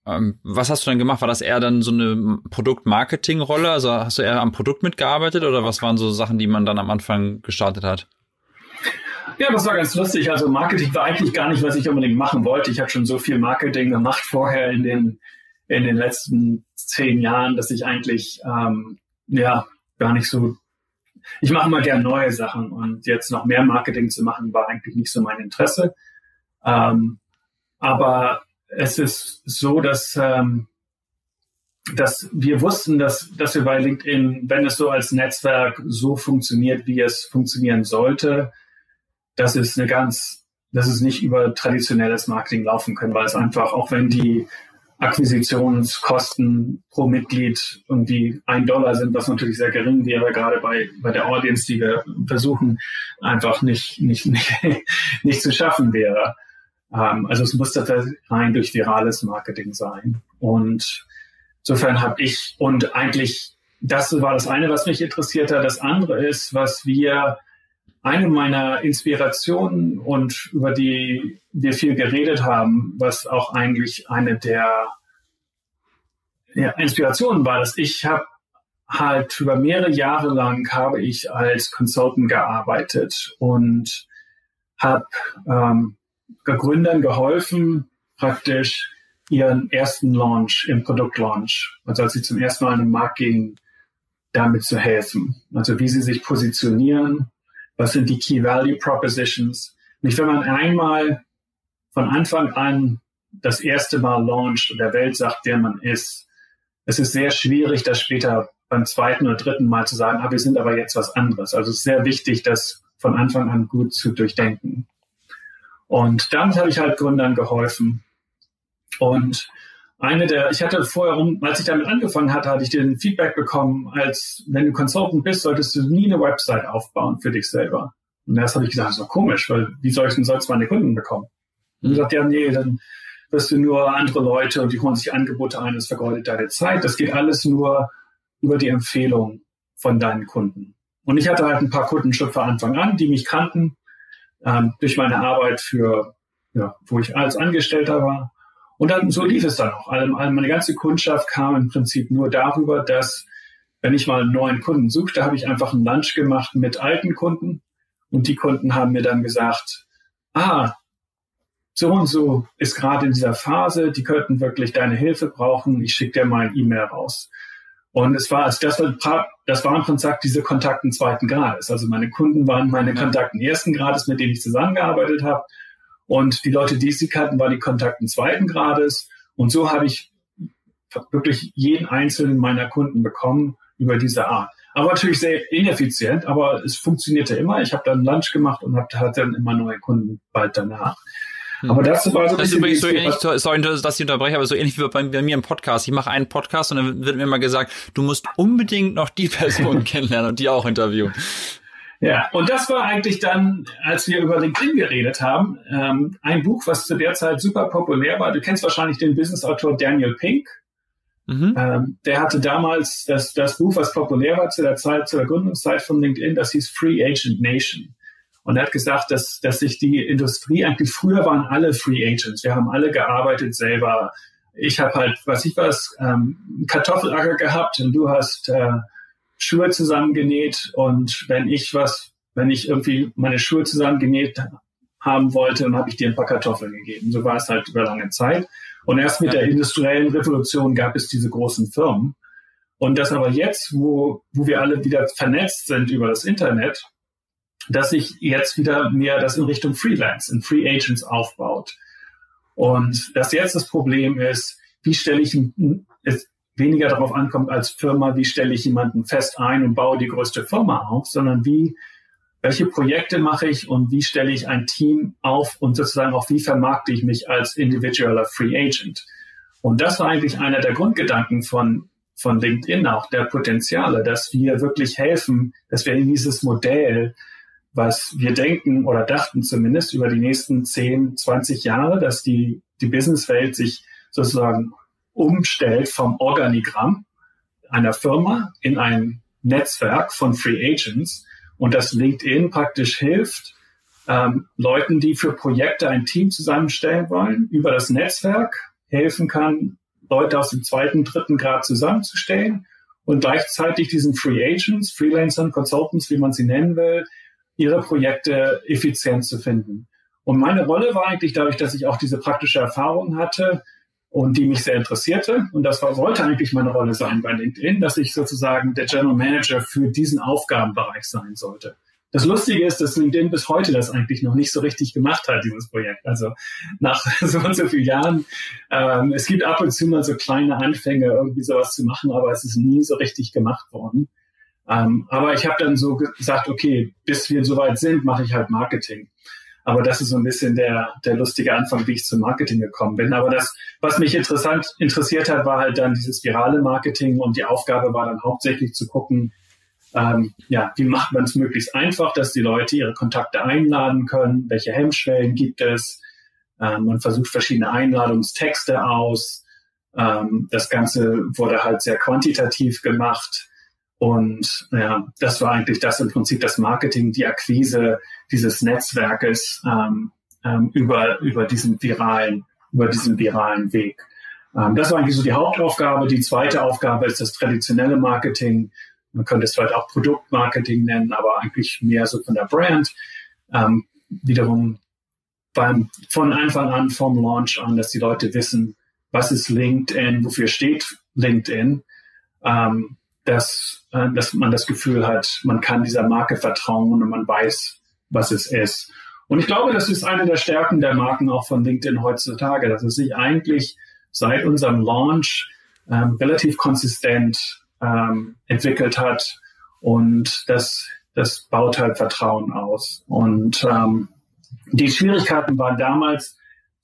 Ähm, was hast du dann gemacht? War das eher dann so eine Produkt-Marketing-Rolle? Also hast du eher am Produkt mitgearbeitet oder was waren so Sachen, die man dann am Anfang gestartet hat? Ja, das war ganz lustig. Also Marketing war eigentlich gar nicht, was ich unbedingt machen wollte. Ich habe schon so viel Marketing gemacht vorher in den, in den letzten zehn Jahren, dass ich eigentlich ähm, ja gar nicht so. Ich mache immer gern neue Sachen und jetzt noch mehr Marketing zu machen, war eigentlich nicht so mein Interesse. Ähm, aber es ist so, dass, ähm, dass wir wussten, dass, dass wir bei LinkedIn, wenn es so als Netzwerk so funktioniert, wie es funktionieren sollte, dass es eine ganz, dass es nicht über traditionelles Marketing laufen können, weil es einfach, auch wenn die Akquisitionskosten pro Mitglied irgendwie ein Dollar sind, was natürlich sehr gering wäre, gerade bei, bei der Audience, die wir versuchen, einfach nicht, nicht, nicht, nicht zu schaffen wäre. Ähm, also es muss tatsächlich rein durch virales Marketing sein. Und insofern habe ich, und eigentlich, das war das eine, was mich interessiert hat. Das andere ist, was wir, eine meiner Inspirationen und über die wir viel geredet haben, was auch eigentlich eine der ja, Inspirationen war, dass ich habe halt über mehrere Jahre lang habe ich als Consultant gearbeitet und habe ähm, Gründern geholfen, praktisch ihren ersten Launch im Produktlaunch, also als sie zum ersten Mal in den Markt gingen, damit zu helfen. Also wie sie sich positionieren, was sind die Key Value Propositions. Nicht, wenn man einmal von Anfang an das erste Mal launcht und der Welt sagt, wer man ist, es ist sehr schwierig, das später beim zweiten oder dritten Mal zu sagen, ah, wir sind aber jetzt was anderes. Also es ist sehr wichtig, das von Anfang an gut zu durchdenken. Und damit habe ich halt Gründern geholfen. Und eine der, ich hatte vorher, als ich damit angefangen hatte, hatte ich den Feedback bekommen, als wenn du Consultant bist, solltest du nie eine Website aufbauen für dich selber. Und das habe ich gesagt, das ist doch komisch, weil wie soll ich denn sonst meine Kunden bekommen? Und gesagt, ja, nee, dann wirst du nur andere Leute und die holen sich Angebote ein, das vergeudet deine Zeit. Das geht alles nur über die Empfehlung von deinen Kunden. Und ich hatte halt ein paar Kunden schon von Anfang an, die mich kannten ähm, durch meine Arbeit für, ja, wo ich als Angestellter war. Und dann, so lief es dann auch. Also, meine ganze Kundschaft kam im Prinzip nur darüber, dass, wenn ich mal einen neuen Kunden suchte, habe ich einfach einen Lunch gemacht mit alten Kunden. Und die Kunden haben mir dann gesagt, ah, so und so ist gerade in dieser Phase, die könnten wirklich deine Hilfe brauchen, ich schicke dir mal ein E-Mail raus. Und es war, also das war, das war im Prinzip diese Kontakten zweiten Grades. Also meine Kunden waren meine. Kontakten ersten Grades, mit denen ich zusammengearbeitet habe. Und die Leute, die sie kannten, waren die Kontakten zweiten Grades. Und so habe ich wirklich jeden einzelnen meiner Kunden bekommen über diese Art. Aber natürlich sehr ineffizient, aber es funktionierte immer. Ich habe dann Lunch gemacht und habe dann immer neue Kunden bald danach. Hm. Aber das war so ein Das ist übrigens so ähnlich, sorry, dass ich unterbreche, aber so ähnlich wie bei, bei mir im Podcast. Ich mache einen Podcast und dann wird mir immer gesagt, du musst unbedingt noch die Person kennenlernen und die auch interviewen. Ja, und das war eigentlich dann, als wir über LinkedIn geredet haben, ähm, ein Buch, was zu der Zeit super populär war. Du kennst wahrscheinlich den Businessautor Daniel Pink. Mhm. Ähm, der hatte damals das, das Buch, was populär war zu der Zeit, zu der Gründungszeit von LinkedIn, das hieß Free Agent Nation. Und er hat gesagt, dass, dass sich die Industrie eigentlich früher waren alle Free Agents. Wir haben alle gearbeitet selber. Ich habe halt, was ich was, ähm, Kartoffelacker gehabt und du hast äh, Schuhe zusammengenäht. Und wenn ich was, wenn ich irgendwie meine Schuhe zusammengenäht haben wollte, dann habe ich dir ein paar Kartoffeln gegeben. So war es halt über lange Zeit. Und erst mit ja. der industriellen Revolution gab es diese großen Firmen. Und das aber jetzt, wo, wo wir alle wieder vernetzt sind über das Internet, dass sich jetzt wieder mehr das in Richtung Freelance, in Free Agents aufbaut. Und dass jetzt das Problem ist, wie stelle ich es weniger darauf ankommt als Firma, wie stelle ich jemanden fest ein und baue die größte Firma auf, sondern wie, welche Projekte mache ich und wie stelle ich ein Team auf und sozusagen auch wie vermarkte ich mich als individueller Free Agent. Und das war eigentlich einer der Grundgedanken von, von LinkedIn auch, der Potenziale, dass wir wirklich helfen, dass wir in dieses Modell was wir denken oder dachten zumindest über die nächsten 10, 20 Jahre, dass die, die Businesswelt sich sozusagen umstellt vom Organigramm einer Firma in ein Netzwerk von Free Agents. Und dass LinkedIn praktisch hilft, ähm, Leuten, die für Projekte ein Team zusammenstellen wollen, über das Netzwerk helfen kann, Leute aus dem zweiten, dritten Grad zusammenzustellen und gleichzeitig diesen Free Agents, Freelancern, Consultants, wie man sie nennen will, ihre Projekte effizient zu finden. Und meine Rolle war eigentlich dadurch, dass ich auch diese praktische Erfahrung hatte und die mich sehr interessierte. Und das war, sollte eigentlich meine Rolle sein bei LinkedIn, dass ich sozusagen der General Manager für diesen Aufgabenbereich sein sollte. Das Lustige ist, dass LinkedIn bis heute das eigentlich noch nicht so richtig gemacht hat, dieses Projekt. Also nach so und so vielen Jahren, ähm, es gibt ab und zu mal so kleine Anfänge, irgendwie sowas zu machen, aber es ist nie so richtig gemacht worden. Ähm, aber ich habe dann so gesagt, okay, bis wir soweit sind, mache ich halt Marketing. Aber das ist so ein bisschen der, der lustige Anfang, wie ich zum Marketing gekommen bin. Aber das, was mich interessant interessiert hat, war halt dann dieses virale Marketing und die Aufgabe war dann hauptsächlich zu gucken, ähm, ja, wie macht man es möglichst einfach, dass die Leute ihre Kontakte einladen können, welche Hemmschwellen gibt es. Ähm, man versucht verschiedene Einladungstexte aus. Ähm, das Ganze wurde halt sehr quantitativ gemacht. Und ja, das war eigentlich das im Prinzip das Marketing, die Akquise dieses Netzwerkes ähm, ähm, über, über diesen viralen, über diesen viralen Weg. Ähm, das war eigentlich so die Hauptaufgabe. Die zweite Aufgabe ist das traditionelle Marketing. Man könnte es vielleicht auch Produktmarketing nennen, aber eigentlich mehr so von der Brand. Ähm, wiederum beim, von Anfang an, vom Launch an, dass die Leute wissen, was ist LinkedIn, wofür steht LinkedIn, ähm, dass, äh, dass man das Gefühl hat, man kann dieser Marke vertrauen und man weiß, was es ist. Und ich glaube, das ist eine der Stärken der Marken auch von LinkedIn heutzutage, dass es sich eigentlich seit unserem Launch ähm, relativ konsistent ähm, entwickelt hat. Und das, das baut halt Vertrauen aus. Und ähm, die Schwierigkeiten waren damals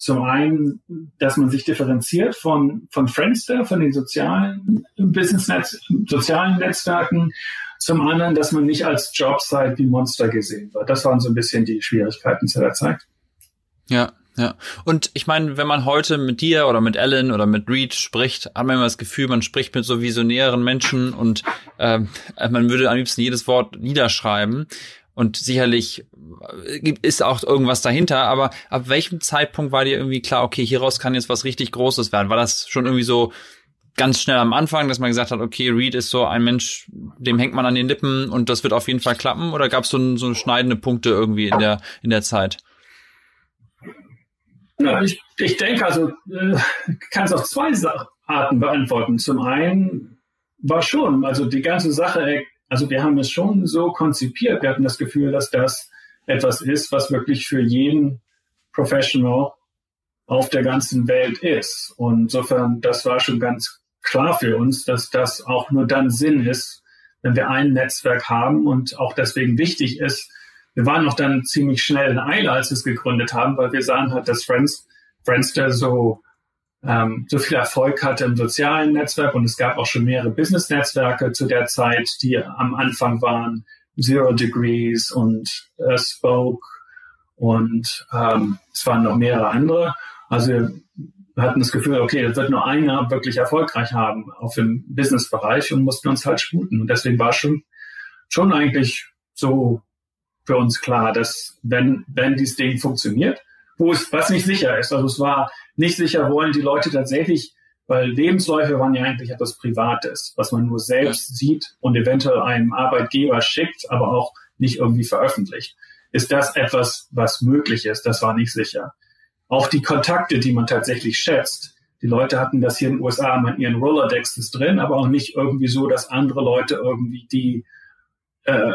zum einen, dass man sich differenziert von, von Friendster, von den sozialen Business-Netz, sozialen Netzwerken. Zum anderen, dass man nicht als Jobsite wie Monster gesehen wird. Das waren so ein bisschen die Schwierigkeiten zu der Zeit. Ja, ja, und ich meine, wenn man heute mit dir oder mit Ellen oder mit Reed spricht, hat man immer das Gefühl, man spricht mit so visionären Menschen und ähm, man würde am liebsten jedes Wort niederschreiben. Und sicherlich äh, ist auch irgendwas dahinter, aber ab welchem Zeitpunkt war dir irgendwie klar, okay, hieraus kann jetzt was richtig Großes werden? War das schon irgendwie so ganz schnell am Anfang, dass man gesagt hat, okay, Reed ist so ein Mensch, dem hängt man an den Lippen und das wird auf jeden Fall klappen? Oder gab es so, so schneidende Punkte irgendwie in der, in der Zeit? Ja, ich, ich denke, also äh, kann es auf zwei Arten beantworten. Zum einen war schon, also die ganze Sache, also wir haben es schon so konzipiert, wir hatten das Gefühl, dass das etwas ist, was wirklich für jeden Professional auf der ganzen Welt ist. Und insofern, das war schon ganz klar für uns, dass das auch nur dann Sinn ist, wenn wir ein Netzwerk haben und auch deswegen wichtig ist, wir waren noch dann ziemlich schnell in Eile, als wir es gegründet haben, weil wir sahen halt, dass Friends, Friendster so, ähm, so viel Erfolg hatte im sozialen Netzwerk und es gab auch schon mehrere Business-Netzwerke zu der Zeit, die am Anfang waren, Zero Degrees und äh, Spoke und ähm, es waren noch mehrere andere. Also wir hatten das Gefühl, okay, das wird nur einer wirklich erfolgreich haben auf dem Business-Bereich und mussten uns halt sputen. Und deswegen war schon, schon eigentlich so für uns klar, dass wenn, wenn dieses Ding funktioniert, wo es, was nicht sicher ist, also es war nicht sicher, wollen die Leute tatsächlich, weil Lebensläufe waren ja eigentlich etwas Privates, was man nur selbst sieht und eventuell einem Arbeitgeber schickt, aber auch nicht irgendwie veröffentlicht. Ist das etwas, was möglich ist? Das war nicht sicher. Auch die Kontakte, die man tatsächlich schätzt. Die Leute hatten das hier in den USA in ihren Rolodexes drin, aber auch nicht irgendwie so, dass andere Leute irgendwie die äh,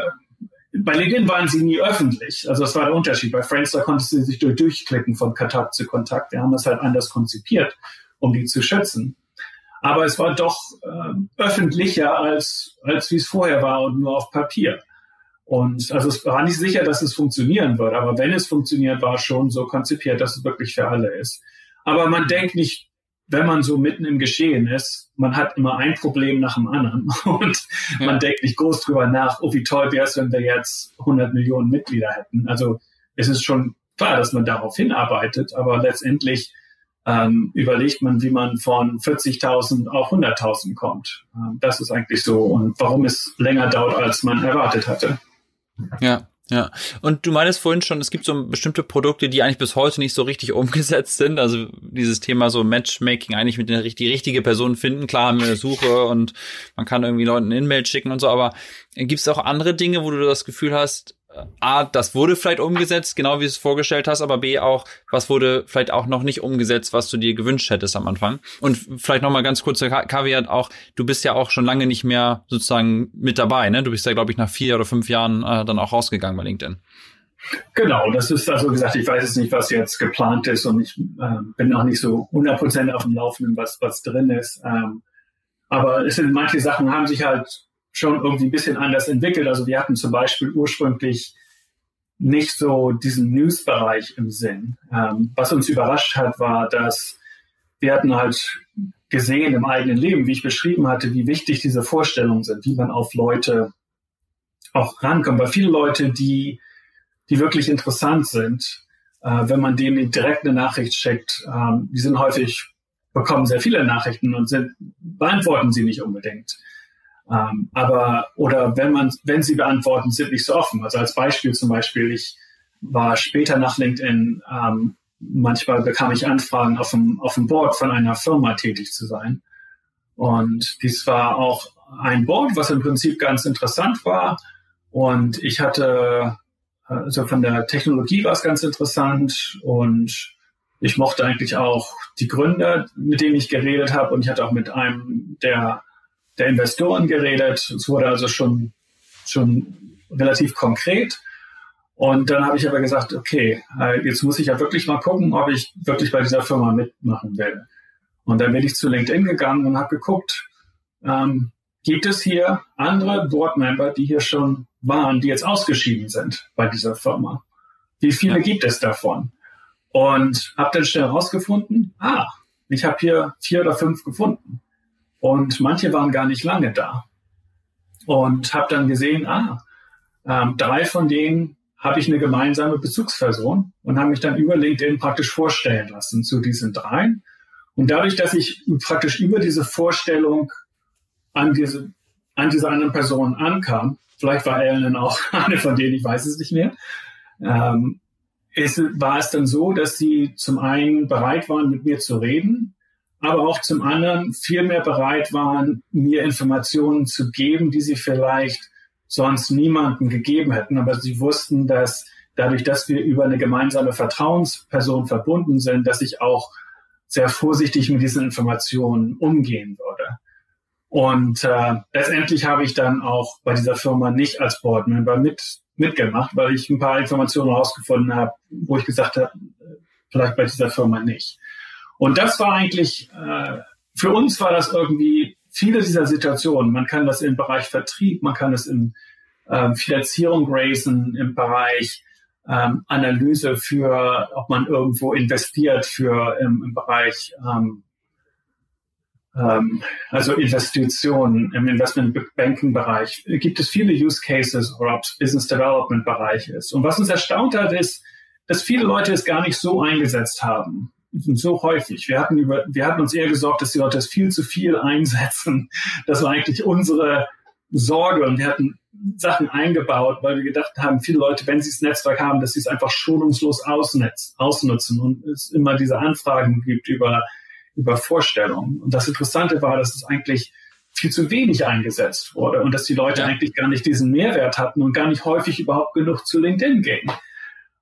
bei LinkedIn waren sie nie öffentlich. Also das war der Unterschied. Bei Friendster konntest du sich durch, durchklicken von Kontakt zu Kontakt. Wir haben das halt anders konzipiert, um die zu schützen. Aber es war doch äh, öffentlicher als, als wie es vorher war und nur auf Papier. Und also es war nicht sicher, dass es funktionieren wird. Aber wenn es funktioniert, war schon so konzipiert, dass es wirklich für alle ist. Aber man denkt nicht wenn man so mitten im Geschehen ist, man hat immer ein Problem nach dem anderen und ja. man denkt nicht groß drüber nach, oh, wie toll wäre es, wenn wir jetzt 100 Millionen Mitglieder hätten. Also es ist schon klar, dass man darauf hinarbeitet, aber letztendlich ähm, überlegt man, wie man von 40.000 auf 100.000 kommt. Ähm, das ist eigentlich so und warum es länger dauert, als man erwartet hatte. Ja. Ja, und du meinst vorhin schon, es gibt so bestimmte Produkte, die eigentlich bis heute nicht so richtig umgesetzt sind. Also dieses Thema so Matchmaking eigentlich mit der die richtige Person finden. Klar haben wir eine Suche und man kann irgendwie Leuten eine E-Mail schicken und so, aber gibt es auch andere Dinge, wo du das Gefühl hast, A, das wurde vielleicht umgesetzt, genau wie du es vorgestellt hast, aber B auch, was wurde vielleicht auch noch nicht umgesetzt, was du dir gewünscht hättest am Anfang. Und vielleicht nochmal ganz kurzer Kaviar auch, du bist ja auch schon lange nicht mehr sozusagen mit dabei, ne? Du bist ja, glaube ich, nach vier oder fünf Jahren äh, dann auch rausgegangen bei LinkedIn. Genau, das ist also gesagt, ich weiß jetzt nicht, was jetzt geplant ist und ich äh, bin auch nicht so 100% auf dem Laufenden, was, was drin ist. Ähm, aber es sind manche Sachen haben sich halt schon irgendwie ein bisschen anders entwickelt. Also wir hatten zum Beispiel ursprünglich nicht so diesen News-Bereich im Sinn. Ähm, was uns überrascht hat, war, dass wir hatten halt gesehen im eigenen Leben, wie ich beschrieben hatte, wie wichtig diese Vorstellungen sind, wie man auf Leute auch rankommt. Weil viele Leute, die, die wirklich interessant sind, äh, wenn man denen direkt eine Nachricht schickt, ähm, die sind häufig, bekommen sehr viele Nachrichten und sind, beantworten sie nicht unbedingt. Ähm, aber, oder wenn man, wenn sie beantworten, sind nicht so offen. Also als Beispiel zum Beispiel, ich war später nach LinkedIn, ähm, manchmal bekam ich Anfragen auf dem, auf dem Board von einer Firma tätig zu sein. Und dies war auch ein Board, was im Prinzip ganz interessant war. Und ich hatte, also von der Technologie war es ganz interessant und ich mochte eigentlich auch die Gründer, mit denen ich geredet habe. Und ich hatte auch mit einem der der Investoren geredet. Es wurde also schon, schon relativ konkret. Und dann habe ich aber gesagt, okay, äh, jetzt muss ich ja wirklich mal gucken, ob ich wirklich bei dieser Firma mitmachen will. Und dann bin ich zu LinkedIn gegangen und habe geguckt, ähm, gibt es hier andere Boardmember, die hier schon waren, die jetzt ausgeschieden sind bei dieser Firma? Wie viele gibt es davon? Und habe dann schnell herausgefunden, ah, ich habe hier vier oder fünf gefunden. Und manche waren gar nicht lange da. Und habe dann gesehen, ah, ähm, drei von denen habe ich eine gemeinsame Bezugsperson und habe mich dann über LinkedIn praktisch vorstellen lassen zu diesen dreien. Und dadurch, dass ich praktisch über diese Vorstellung an diese, an diese anderen Personen ankam, vielleicht war Ellen auch eine von denen, ich weiß es nicht mehr, ähm, ist, war es dann so, dass sie zum einen bereit waren, mit mir zu reden aber auch zum anderen viel mehr bereit waren, mir Informationen zu geben, die sie vielleicht sonst niemandem gegeben hätten. Aber sie wussten, dass dadurch, dass wir über eine gemeinsame Vertrauensperson verbunden sind, dass ich auch sehr vorsichtig mit diesen Informationen umgehen würde. Und äh, letztendlich habe ich dann auch bei dieser Firma nicht als Boardmember mit, mitgemacht, weil ich ein paar Informationen herausgefunden habe, wo ich gesagt habe, vielleicht bei dieser Firma nicht. Und das war eigentlich, äh, für uns war das irgendwie viele dieser Situationen. Man kann das im Bereich Vertrieb, man kann es in ähm, Finanzierung raisen, im Bereich ähm, Analyse für, ob man irgendwo investiert für im, im Bereich ähm, ähm, also Investitionen im Investment Banking Bereich gibt es viele Use Cases oder ob es Business Development Bereich ist. Und was uns erstaunt hat, ist, dass viele Leute es gar nicht so eingesetzt haben so häufig. Wir hatten über, wir hatten uns eher gesorgt, dass die Leute es viel zu viel einsetzen. Das war eigentlich unsere Sorge und wir hatten Sachen eingebaut, weil wir gedacht haben, viele Leute, wenn sie das Netzwerk haben, dass sie es einfach schonungslos ausnetz, ausnutzen und es immer diese Anfragen gibt über, über Vorstellungen. Und das Interessante war, dass es eigentlich viel zu wenig eingesetzt wurde und dass die Leute eigentlich gar nicht diesen Mehrwert hatten und gar nicht häufig überhaupt genug zu LinkedIn gehen.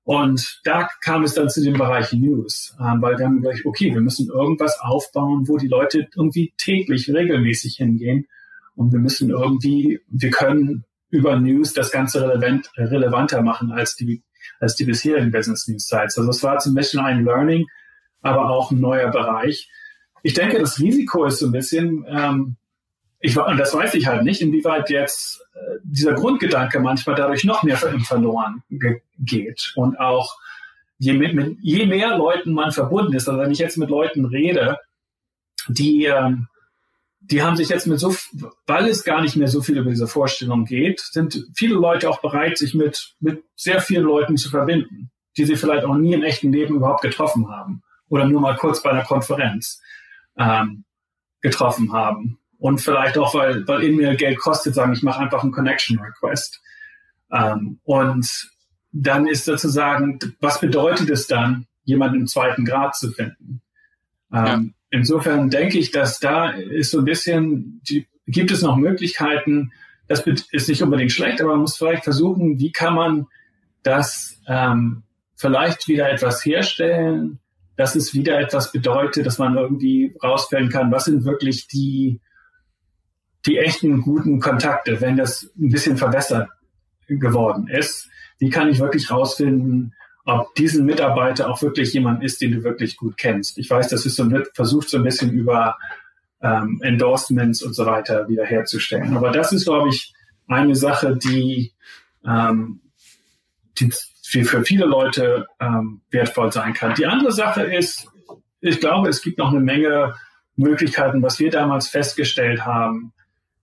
Und da kam es dann zu dem Bereich News, ähm, weil wir haben gesagt, okay, wir müssen irgendwas aufbauen, wo die Leute irgendwie täglich regelmäßig hingehen. Und wir müssen irgendwie, wir können über News das Ganze relevant, relevanter machen als die, als die bisherigen Business News Sites. Also es war zum Beispiel ein Learning, aber auch ein neuer Bereich. Ich denke, das Risiko ist so ein bisschen, ähm, ich, und das weiß ich halt nicht, inwieweit jetzt äh, dieser Grundgedanke manchmal dadurch noch mehr verloren geht. Und auch je, mit, mit, je mehr Leuten man verbunden ist, also wenn ich jetzt mit Leuten rede, die, ähm, die haben sich jetzt mit so, weil es gar nicht mehr so viel über diese Vorstellung geht, sind viele Leute auch bereit, sich mit, mit sehr vielen Leuten zu verbinden, die sie vielleicht auch nie im echten Leben überhaupt getroffen haben oder nur mal kurz bei einer Konferenz ähm, getroffen haben. Und vielleicht auch, weil, weil E-Mail Geld kostet, sagen, ich mache einfach einen Connection Request. Ähm, und dann ist sozusagen, was bedeutet es dann, jemanden im zweiten Grad zu finden? Ähm, ja. Insofern denke ich, dass da ist so ein bisschen, die, gibt es noch Möglichkeiten, das ist nicht unbedingt schlecht, aber man muss vielleicht versuchen, wie kann man das ähm, vielleicht wieder etwas herstellen, dass es wieder etwas bedeutet, dass man irgendwie rausfällen kann, was sind wirklich die, die echten guten Kontakte, wenn das ein bisschen verbessert geworden ist. Wie kann ich wirklich rausfinden, ob diesen Mitarbeiter auch wirklich jemand ist, den du wirklich gut kennst. Ich weiß, das ist so versucht so ein bisschen über ähm, Endorsements und so weiter wiederherzustellen. Aber das ist, glaube ich, eine Sache, die, ähm, die für viele Leute ähm, wertvoll sein kann. Die andere Sache ist, ich glaube, es gibt noch eine Menge Möglichkeiten. Was wir damals festgestellt haben,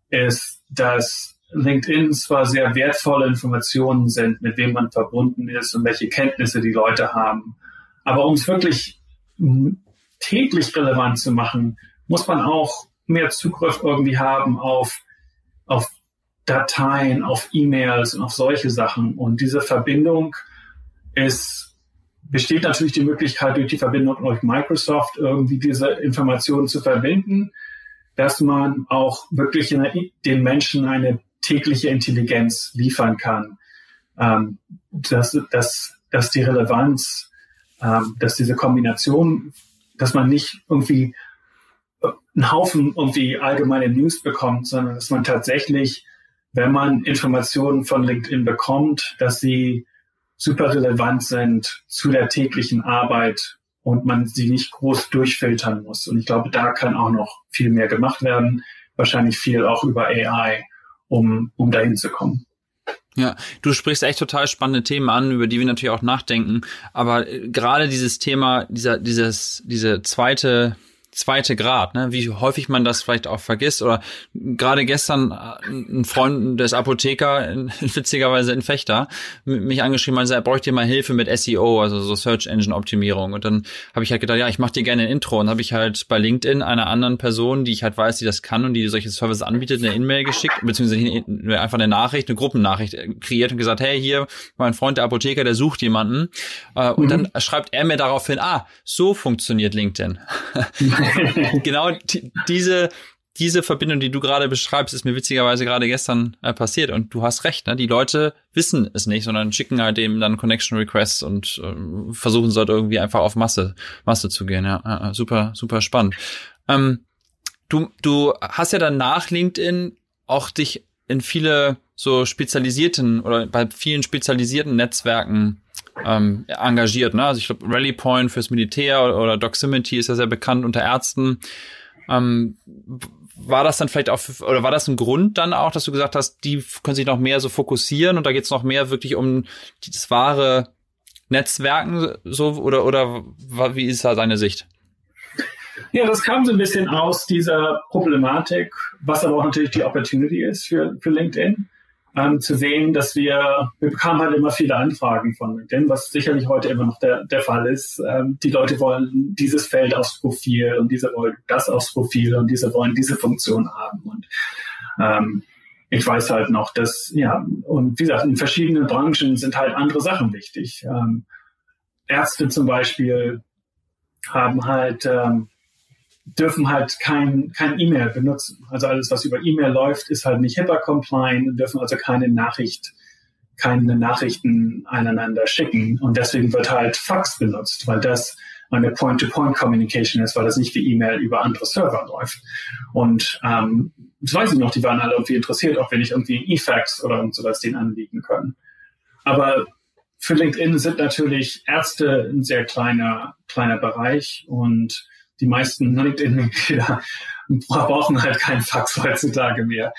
ist, dass LinkedIn zwar sehr wertvolle Informationen sind, mit wem man verbunden ist und welche Kenntnisse die Leute haben. Aber um es wirklich täglich relevant zu machen, muss man auch mehr Zugriff irgendwie haben auf, auf Dateien, auf E-Mails und auf solche Sachen. Und diese Verbindung ist, besteht natürlich die Möglichkeit, durch die Verbindung durch Microsoft irgendwie diese Informationen zu verbinden, dass man auch wirklich den Menschen eine tägliche Intelligenz liefern kann, ähm, dass, dass, dass die Relevanz, ähm, dass diese Kombination, dass man nicht irgendwie einen Haufen irgendwie allgemeine News bekommt, sondern dass man tatsächlich, wenn man Informationen von LinkedIn bekommt, dass sie super relevant sind zu der täglichen Arbeit und man sie nicht groß durchfiltern muss. Und ich glaube, da kann auch noch viel mehr gemacht werden. Wahrscheinlich viel auch über AI um, um dahin zu kommen. Ja, du sprichst echt total spannende Themen an, über die wir natürlich auch nachdenken. Aber äh, gerade dieses Thema, dieser, dieses, diese zweite zweite Grad, ne? wie häufig man das vielleicht auch vergisst. Oder gerade gestern äh, ein Freund des Apotheker, witzigerweise in Fechter, mich angeschrieben, also er bräuchte mal Hilfe mit SEO, also so Search Engine Optimierung. Und dann habe ich halt gedacht, ja, ich mache dir gerne ein Intro. Und habe ich halt bei LinkedIn einer anderen Person, die ich halt weiß, die das kann und die solche Services anbietet, eine E-Mail geschickt, beziehungsweise einfach eine Nachricht, eine Gruppennachricht äh, kreiert und gesagt, hey, hier, mein Freund der Apotheker, der sucht jemanden. Äh, und mhm. dann schreibt er mir daraufhin, ah, so funktioniert LinkedIn. genau diese, diese Verbindung, die du gerade beschreibst, ist mir witzigerweise gerade gestern äh, passiert. Und du hast recht, ne? Die Leute wissen es nicht, sondern schicken halt eben dann Connection Requests und äh, versuchen dort irgendwie einfach auf Masse, Masse zu gehen. Ja, äh, super, super spannend. Ähm, du, du hast ja dann nach LinkedIn auch dich in viele so spezialisierten oder bei vielen spezialisierten Netzwerken ähm, engagiert. Ne? Also ich glaube, Rally Point fürs Militär oder, oder Doximity ist ja sehr bekannt unter Ärzten. Ähm, war das dann vielleicht auch, oder war das ein Grund dann auch, dass du gesagt hast, die können sich noch mehr so fokussieren und da geht es noch mehr wirklich um das wahre Netzwerken so oder oder wie ist da deine Sicht? Ja, das kam so ein bisschen aus dieser Problematik, was aber auch natürlich die Opportunity ist für, für LinkedIn ähm, zu sehen, dass wir, wir bekamen halt immer viele Anfragen von LinkedIn, was sicherlich heute immer noch der, der Fall ist. Ähm, die Leute wollen dieses Feld aufs Profil und diese wollen das aufs Profil und diese wollen diese Funktion haben. Und ähm, ich weiß halt noch, dass, ja, und wie gesagt, in verschiedenen Branchen sind halt andere Sachen wichtig. Ähm, Ärzte zum Beispiel haben halt ähm, dürfen halt kein, kein E-Mail benutzen. Also alles, was über E-Mail läuft, ist halt nicht HIPAA-compliant und dürfen also keine Nachricht, keine Nachrichten einander schicken. Und deswegen wird halt Fax benutzt, weil das eine Point-to-Point-Communication ist, weil das nicht wie E-Mail über andere Server läuft. Und ähm, das weiß ich noch, die waren alle irgendwie interessiert, ob wir nicht irgendwie E-Fax oder sowas denen anbieten können. Aber für LinkedIn sind natürlich Ärzte ein sehr kleiner, kleiner Bereich und die meisten LinkedIn-Mitglieder brauchen halt keinen Fax heutzutage mehr.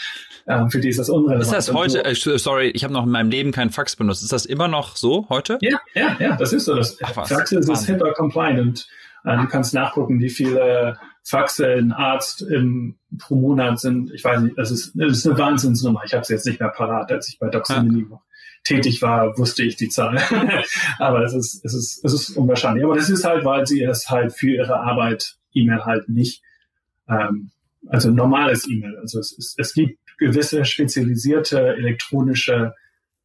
Ähm, für die ist das unrelevant. Ist das heute, äh, sorry, ich habe noch in meinem Leben keinen Fax benutzt. Ist das immer noch so heute? Ja, ja, ja, das ist so. Das Ach, Fax ist, ist HIPAA compliant und äh, du kannst nachgucken, wie viele Faxe, ein Arzt im, pro Monat sind, ich weiß nicht, das ist, das ist eine Wahnsinnsnummer. Ich habe es jetzt nicht mehr parat, als ich bei Doximini ja. Tätig war, wusste ich die Zahl. aber es ist, es ist, es ist unwahrscheinlich. Aber das ist halt, weil sie es halt für ihre Arbeit E-Mail halt nicht, ähm, also normales E-Mail. Also es, ist, es gibt gewisse spezialisierte elektronische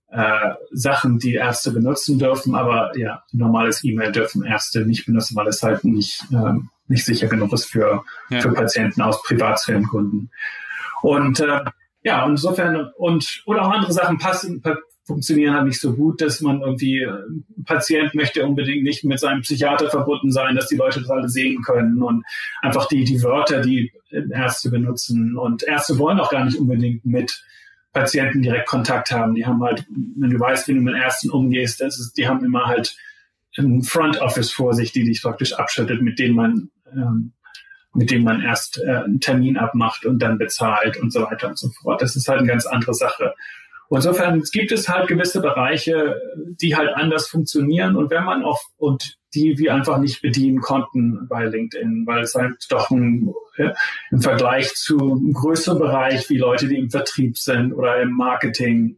äh, Sachen, die Ärzte benutzen dürfen, aber ja, normales E-Mail dürfen Ärzte nicht benutzen, weil es halt nicht, ähm, nicht sicher genug ist für, ja. für Patienten aus Privatsphärengründen. Und äh, ja, insofern und oder auch andere Sachen passen, funktionieren halt nicht so gut, dass man irgendwie, ein äh, Patient möchte unbedingt nicht mit seinem Psychiater verbunden sein, dass die Leute das alle sehen können und einfach die, die Wörter, die Ärzte benutzen und Ärzte wollen auch gar nicht unbedingt mit Patienten direkt Kontakt haben. Die haben halt, wenn du weißt, wie du mit Ärzten umgehst, das ist, die haben immer halt ein Front Office vor sich, die dich praktisch abschüttet, mit denen man, ähm, mit dem man erst äh, einen Termin abmacht und dann bezahlt und so weiter und so fort. Das ist halt eine ganz andere Sache. Insofern gibt es halt gewisse Bereiche, die halt anders funktionieren und wenn man auch und die wir einfach nicht bedienen konnten bei LinkedIn, weil es halt doch ein, äh, im Vergleich zu einem größeren Bereich wie Leute, die im Vertrieb sind oder im Marketing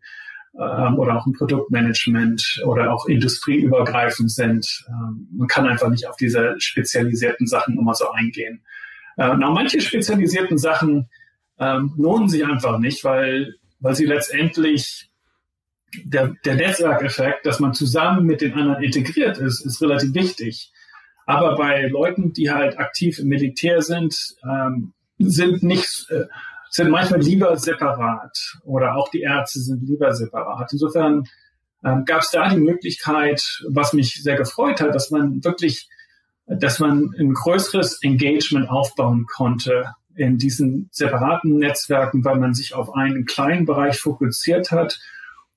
ähm, oder auch im Produktmanagement oder auch industrieübergreifend sind. Ähm, man kann einfach nicht auf diese spezialisierten Sachen immer so eingehen. Äh, na, manche spezialisierten Sachen ähm, lohnen sich einfach nicht, weil weil sie letztendlich der, der Netzwerkeffekt, dass man zusammen mit den anderen integriert ist, ist relativ wichtig. Aber bei Leuten, die halt aktiv im Militär sind, ähm, sind nicht, äh, sind manchmal lieber separat oder auch die Ärzte sind lieber separat. Insofern ähm, gab es da die Möglichkeit, was mich sehr gefreut hat, dass man wirklich, dass man ein größeres Engagement aufbauen konnte in diesen separaten Netzwerken, weil man sich auf einen kleinen Bereich fokussiert hat,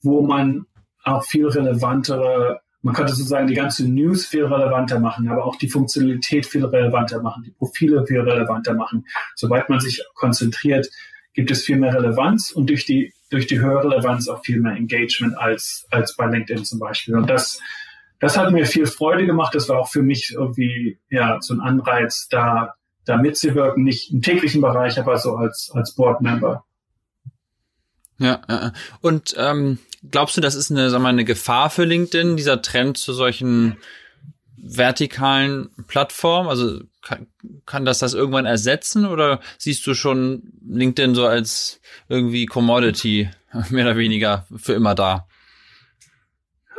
wo man auch viel relevantere, man könnte sozusagen die ganze News viel relevanter machen, aber auch die Funktionalität viel relevanter machen, die Profile viel relevanter machen. Sobald man sich konzentriert, gibt es viel mehr Relevanz und durch die, durch die höhere Relevanz auch viel mehr Engagement als, als bei LinkedIn zum Beispiel. Und das, das hat mir viel Freude gemacht. Das war auch für mich irgendwie, ja, so ein Anreiz, da da mitzuwirken, nicht im täglichen Bereich, aber so als, als Board-Member. Ja, ja. und ähm, glaubst du, das ist eine, sag mal, eine Gefahr für LinkedIn, dieser Trend zu solchen vertikalen Plattformen? Also kann, kann das das irgendwann ersetzen oder siehst du schon LinkedIn so als irgendwie Commodity mehr oder weniger für immer da?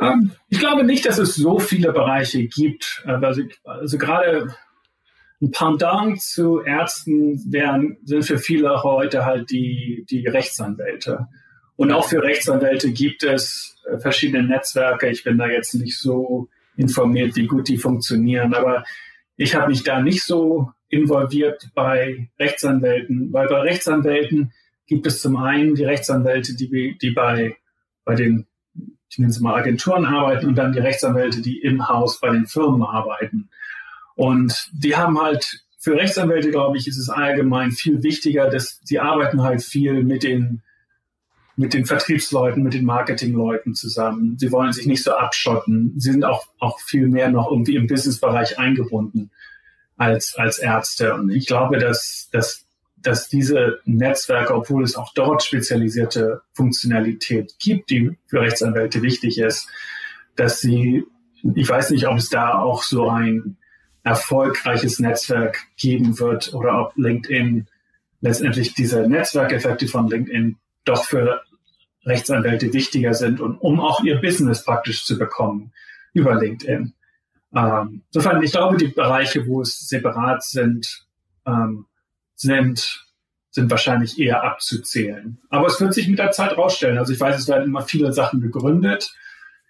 Ähm, ich glaube nicht, dass es so viele Bereiche gibt. Also, also gerade ein Pendant zu Ärzten wären, sind für viele heute halt die, die Rechtsanwälte. Und auch für Rechtsanwälte gibt es äh, verschiedene Netzwerke. Ich bin da jetzt nicht so informiert, wie gut die funktionieren, aber ich habe mich da nicht so involviert bei Rechtsanwälten, weil bei Rechtsanwälten gibt es zum einen die Rechtsanwälte, die, die bei, bei den, ich nenne es mal Agenturen arbeiten und dann die Rechtsanwälte, die im Haus bei den Firmen arbeiten. Und die haben halt, für Rechtsanwälte, glaube ich, ist es allgemein viel wichtiger, dass die arbeiten halt viel mit den, mit den Vertriebsleuten, mit den Marketingleuten zusammen. Sie wollen sich nicht so abschotten. Sie sind auch, auch viel mehr noch irgendwie im Businessbereich eingebunden als, als Ärzte. Und ich glaube, dass, dass, dass diese Netzwerke, obwohl es auch dort spezialisierte Funktionalität gibt, die für Rechtsanwälte wichtig ist, dass sie, ich weiß nicht, ob es da auch so ein erfolgreiches Netzwerk geben wird oder ob LinkedIn letztendlich diese Netzwerkeffekte von LinkedIn doch für Rechtsanwälte wichtiger sind und um auch ihr Business praktisch zu bekommen über LinkedIn. Ähm, insofern, ich glaube, die Bereiche, wo es separat sind, ähm, sind, sind wahrscheinlich eher abzuzählen. Aber es wird sich mit der Zeit rausstellen. Also ich weiß, es werden immer viele Sachen gegründet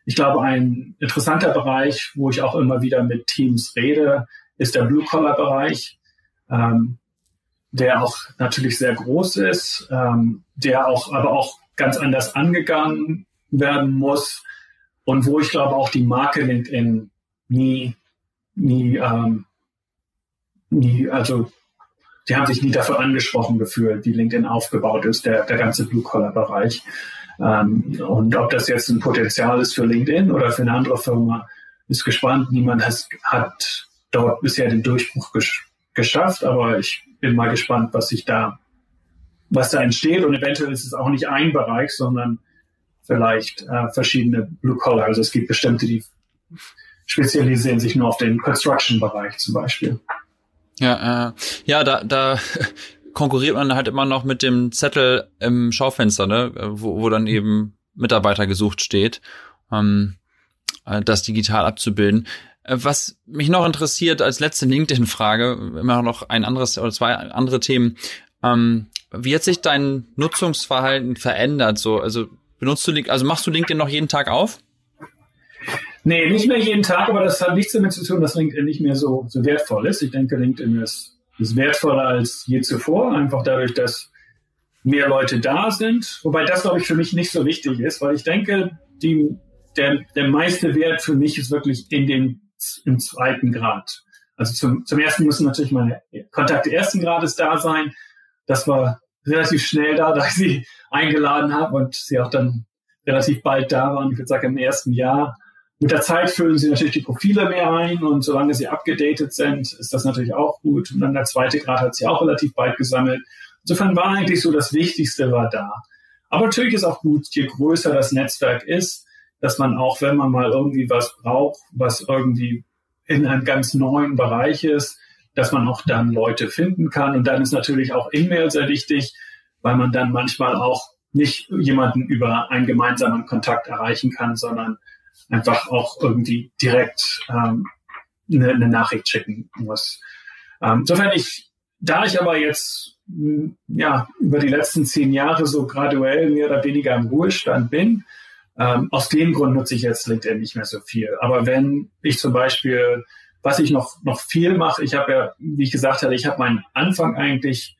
ich glaube, ein interessanter Bereich, wo ich auch immer wieder mit Teams rede, ist der Blue-Collar-Bereich, ähm, der auch natürlich sehr groß ist, ähm, der auch aber auch ganz anders angegangen werden muss und wo ich glaube auch die Marke LinkedIn nie, nie, ähm, nie, also die haben sich nie dafür angesprochen gefühlt, wie LinkedIn aufgebaut ist, der, der ganze Blue-Collar-Bereich. Ähm, und ob das jetzt ein Potenzial ist für LinkedIn oder für eine andere Firma, ist gespannt. Niemand has, hat dort bisher den Durchbruch gesch geschafft, aber ich bin mal gespannt, was sich da, was da entsteht. Und eventuell ist es auch nicht ein Bereich, sondern vielleicht äh, verschiedene Blue Collar. Also es gibt bestimmte, die spezialisieren sich nur auf den Construction-Bereich zum Beispiel. Ja, äh, ja, da, da konkurriert man halt immer noch mit dem Zettel im Schaufenster, ne, wo, wo dann eben Mitarbeiter gesucht steht, ähm, äh, das digital abzubilden. Äh, was mich noch interessiert als letzte LinkedIn-Frage, immer noch ein anderes oder zwei andere Themen. Ähm, wie hat sich dein Nutzungsverhalten verändert? So, also benutzt du also machst du LinkedIn noch jeden Tag auf? Nee, nicht mehr jeden Tag, aber das hat nichts damit zu tun, dass LinkedIn nicht mehr so, so wertvoll ist. Ich denke, LinkedIn ist, ist wertvoller als je zuvor, einfach dadurch, dass mehr Leute da sind. Wobei das, glaube ich, für mich nicht so wichtig ist, weil ich denke, die, der, der meiste Wert für mich ist wirklich in dem, im zweiten Grad. Also zum, zum ersten müssen natürlich meine Kontakte ersten Grades da sein. Das war relativ schnell da, da ich sie eingeladen habe und sie auch dann relativ bald da waren. Ich würde sagen, im ersten Jahr. Mit der Zeit füllen sie natürlich die Profile mehr ein und solange sie abgedatet sind, ist das natürlich auch gut. Und dann der zweite Grad hat sie auch relativ bald gesammelt. Insofern war eigentlich so das Wichtigste war da. Aber natürlich ist auch gut, je größer das Netzwerk ist, dass man auch, wenn man mal irgendwie was braucht, was irgendwie in einem ganz neuen Bereich ist, dass man auch dann Leute finden kann. Und dann ist natürlich auch E-Mail sehr wichtig, weil man dann manchmal auch nicht jemanden über einen gemeinsamen Kontakt erreichen kann, sondern einfach auch irgendwie direkt ähm, eine, eine Nachricht schicken muss. Ähm, insofern ich, da ich aber jetzt ja über die letzten zehn Jahre so graduell mehr oder weniger im Ruhestand bin, ähm, aus dem Grund nutze ich jetzt LinkedIn nicht mehr so viel. Aber wenn ich zum Beispiel, was ich noch noch viel mache, ich habe ja, wie ich gesagt hatte, ich habe meinen Anfang eigentlich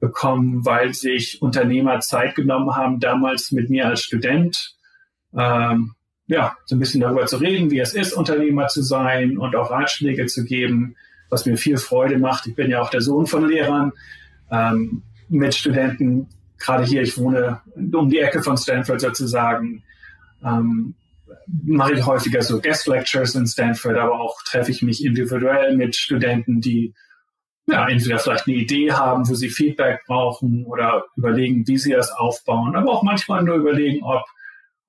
bekommen, weil sich Unternehmer Zeit genommen haben, damals mit mir als Student ähm, ja, so ein bisschen darüber zu reden, wie es ist, Unternehmer zu sein und auch Ratschläge zu geben, was mir viel Freude macht. Ich bin ja auch der Sohn von Lehrern ähm, mit Studenten. Gerade hier, ich wohne um die Ecke von Stanford sozusagen. Ähm, mache ich häufiger so Guest Lectures in Stanford, aber auch treffe ich mich individuell mit Studenten, die ja, entweder vielleicht eine Idee haben, wo sie Feedback brauchen oder überlegen, wie sie das aufbauen, aber auch manchmal nur überlegen, ob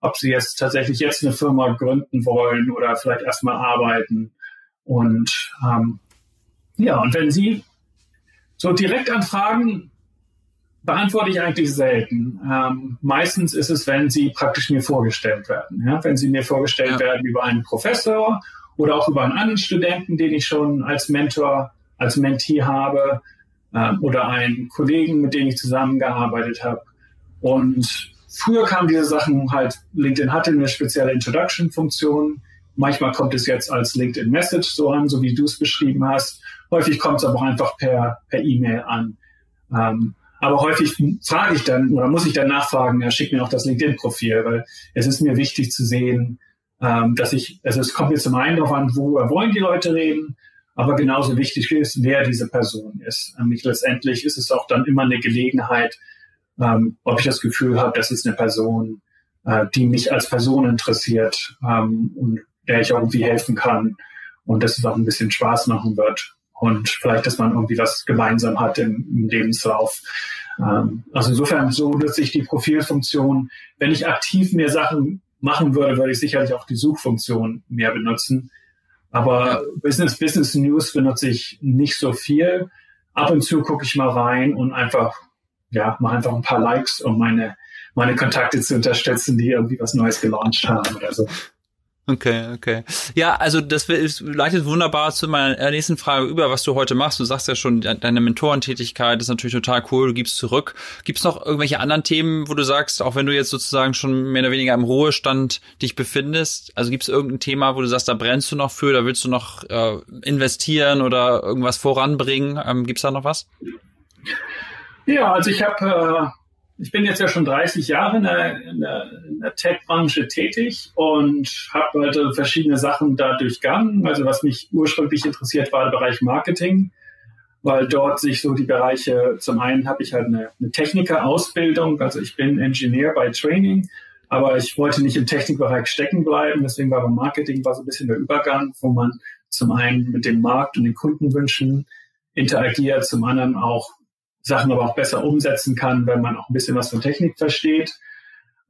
ob sie jetzt tatsächlich jetzt eine Firma gründen wollen oder vielleicht erstmal arbeiten. Und ähm, ja, und wenn Sie so direkt anfragen, beantworte ich eigentlich selten. Ähm, meistens ist es, wenn sie praktisch mir vorgestellt werden. Ja? Wenn sie mir vorgestellt ja. werden über einen Professor oder auch über einen anderen Studenten, den ich schon als Mentor, als Mentee habe, äh, oder einen Kollegen, mit dem ich zusammengearbeitet habe. Und Früher kamen diese Sachen halt, LinkedIn hatte eine spezielle Introduction-Funktion. Manchmal kommt es jetzt als LinkedIn Message so an, so wie du es beschrieben hast. Häufig kommt es aber auch einfach per per E-Mail an. Ähm, aber häufig frage ich dann oder muss ich dann nachfragen, ja, schick mir auch das LinkedIn-Profil, weil es ist mir wichtig zu sehen, ähm, dass ich, also es kommt mir zum einen darauf an, worüber wollen die Leute reden, aber genauso wichtig ist, wer diese Person ist. Nämlich letztendlich ist es auch dann immer eine Gelegenheit, ähm, ob ich das Gefühl habe, das ist eine Person, äh, die mich als Person interessiert ähm, und der ich irgendwie helfen kann und dass es auch ein bisschen Spaß machen wird und vielleicht, dass man irgendwie was gemeinsam hat im, im Lebenslauf. Ähm, also insofern so nutze ich die Profilfunktion. Wenn ich aktiv mehr Sachen machen würde, würde ich sicherlich auch die Suchfunktion mehr benutzen. Aber ja. Business, Business News benutze ich nicht so viel. Ab und zu gucke ich mal rein und einfach ja, mach einfach ein paar Likes, um meine, meine Kontakte zu unterstützen, die irgendwie was Neues gelauncht haben oder so. Okay, okay. Ja, also das leitet wunderbar zu meiner nächsten Frage über, was du heute machst. Du sagst ja schon, deine Mentorentätigkeit ist natürlich total cool, du gibst zurück. Gibt es noch irgendwelche anderen Themen, wo du sagst, auch wenn du jetzt sozusagen schon mehr oder weniger im Ruhestand dich befindest, also gibt es irgendein Thema, wo du sagst, da brennst du noch für, da willst du noch äh, investieren oder irgendwas voranbringen? Ähm, gibt es da noch was? Ja, also ich habe, äh, ich bin jetzt ja schon 30 Jahre in der, in der, der Tech-Branche tätig und habe halt verschiedene Sachen da durchgangen. Also was mich ursprünglich interessiert war der Bereich Marketing, weil dort sich so die Bereiche, zum einen habe ich halt eine, eine Techniker-Ausbildung, also ich bin Ingenieur bei Training, aber ich wollte nicht im Technikbereich stecken bleiben, deswegen war beim Marketing war so ein bisschen der Übergang, wo man zum einen mit dem Markt und den Kundenwünschen interagiert, zum anderen auch Sachen aber auch besser umsetzen kann, wenn man auch ein bisschen was von Technik versteht.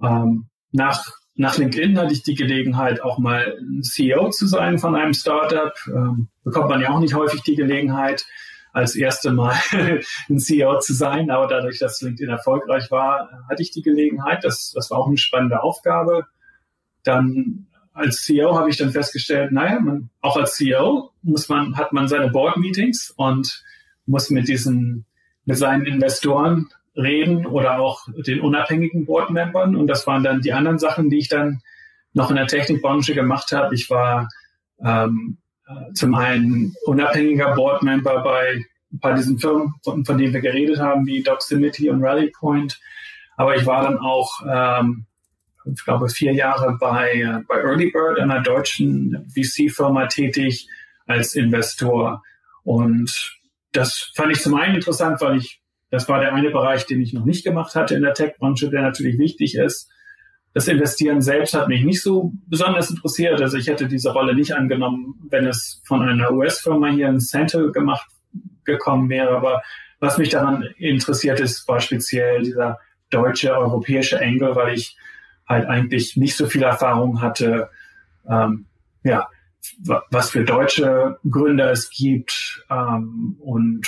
Ähm, nach, nach LinkedIn hatte ich die Gelegenheit, auch mal CEO zu sein von einem Startup. Ähm, bekommt man ja auch nicht häufig die Gelegenheit, als erste Mal ein CEO zu sein. Aber dadurch, dass LinkedIn erfolgreich war, hatte ich die Gelegenheit. Das, das war auch eine spannende Aufgabe. Dann als CEO habe ich dann festgestellt, naja, man, auch als CEO muss man, hat man seine Board Meetings und muss mit diesen, mit seinen Investoren reden oder auch den unabhängigen Board-Membern. Und das waren dann die anderen Sachen, die ich dann noch in der Technikbranche gemacht habe. Ich war ähm, äh, zum einen unabhängiger Board-Member bei ein paar diesen Firmen, von, von, denen wir geredet haben, wie Doximity und RallyPoint. Aber ich war dann auch, ähm, ich glaube, vier Jahre bei, äh, bei Earlybird, einer deutschen VC-Firma, tätig als Investor. Und das fand ich zum einen interessant, weil ich das war der eine Bereich, den ich noch nicht gemacht hatte in der Tech-Branche, der natürlich wichtig ist. Das Investieren selbst hat mich nicht so besonders interessiert. Also ich hätte diese Rolle nicht angenommen, wenn es von einer US-Firma hier in Center gemacht gekommen wäre. Aber was mich daran interessiert ist, war speziell dieser deutsche, europäische Engel, weil ich halt eigentlich nicht so viel Erfahrung hatte, ähm, ja, was für deutsche Gründer es gibt ähm, und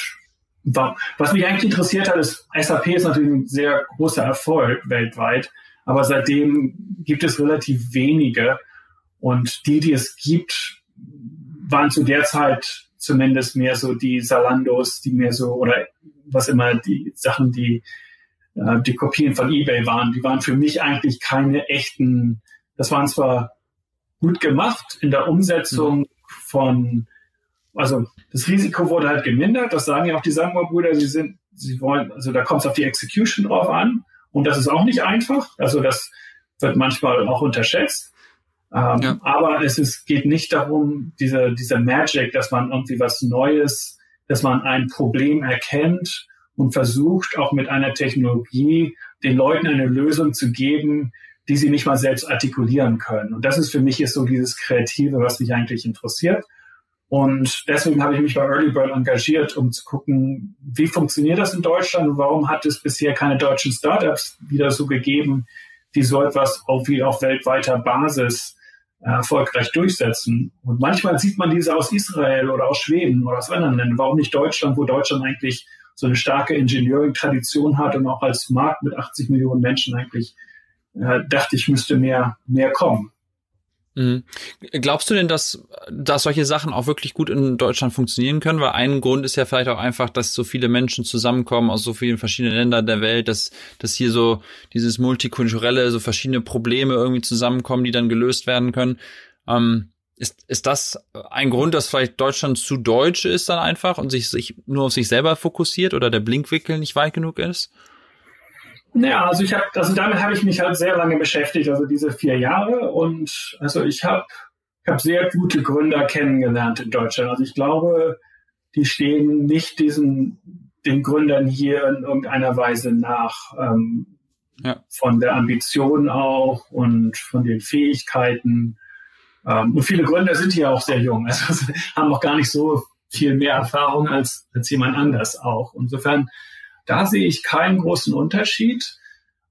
was mich eigentlich interessiert hat, ist, SAP ist natürlich ein sehr großer Erfolg weltweit, aber seitdem gibt es relativ wenige. Und die, die es gibt, waren zu der Zeit zumindest mehr so die Salandos, die mehr so, oder was immer die Sachen, die äh, die Kopien von eBay waren, die waren für mich eigentlich keine echten, das waren zwar gut gemacht in der Umsetzung mhm. von also das Risiko wurde halt gemindert. Das sagen ja auch die Sangwa-Brüder. Sie sind, sie wollen, also da kommt es auf die Execution drauf an. Und das ist auch nicht einfach. Also das wird manchmal auch unterschätzt. Ähm, ja. Aber es ist, geht nicht darum, diese, diese Magic, dass man irgendwie was Neues, dass man ein Problem erkennt und versucht, auch mit einer Technologie den Leuten eine Lösung zu geben, die sie nicht mal selbst artikulieren können. Und das ist für mich ist so dieses Kreative, was mich eigentlich interessiert. Und deswegen habe ich mich bei Early Bird engagiert, um zu gucken, wie funktioniert das in Deutschland und warum hat es bisher keine deutschen Startups wieder so gegeben, die so etwas auch wie auf weltweiter Basis äh, erfolgreich durchsetzen. Und manchmal sieht man diese aus Israel oder aus Schweden oder aus anderen Ländern. Warum nicht Deutschland, wo Deutschland eigentlich so eine starke Engineering-Tradition hat und auch als Markt mit 80 Millionen Menschen eigentlich dachte ich, müsste mehr, mehr kommen. Mhm. Glaubst du denn, dass, dass solche Sachen auch wirklich gut in Deutschland funktionieren können? Weil ein Grund ist ja vielleicht auch einfach, dass so viele Menschen zusammenkommen aus so vielen verschiedenen Ländern der Welt, dass, dass hier so dieses multikulturelle, so verschiedene Probleme irgendwie zusammenkommen, die dann gelöst werden können. Ähm, ist, ist das ein Grund, dass vielleicht Deutschland zu deutsch ist dann einfach und sich, sich nur auf sich selber fokussiert oder der Blinkwinkel nicht weit genug ist? Ja, also ich habe, also damit habe ich mich halt sehr lange beschäftigt, also diese vier Jahre. Und also ich habe ich hab sehr gute Gründer kennengelernt in Deutschland. Also ich glaube, die stehen nicht diesen den Gründern hier in irgendeiner Weise nach. Ähm, ja. Von der Ambition auch und von den Fähigkeiten. Ähm, und viele Gründer sind hier auch sehr jung, also haben auch gar nicht so viel mehr Erfahrung als, als jemand anders auch. Insofern da sehe ich keinen großen Unterschied.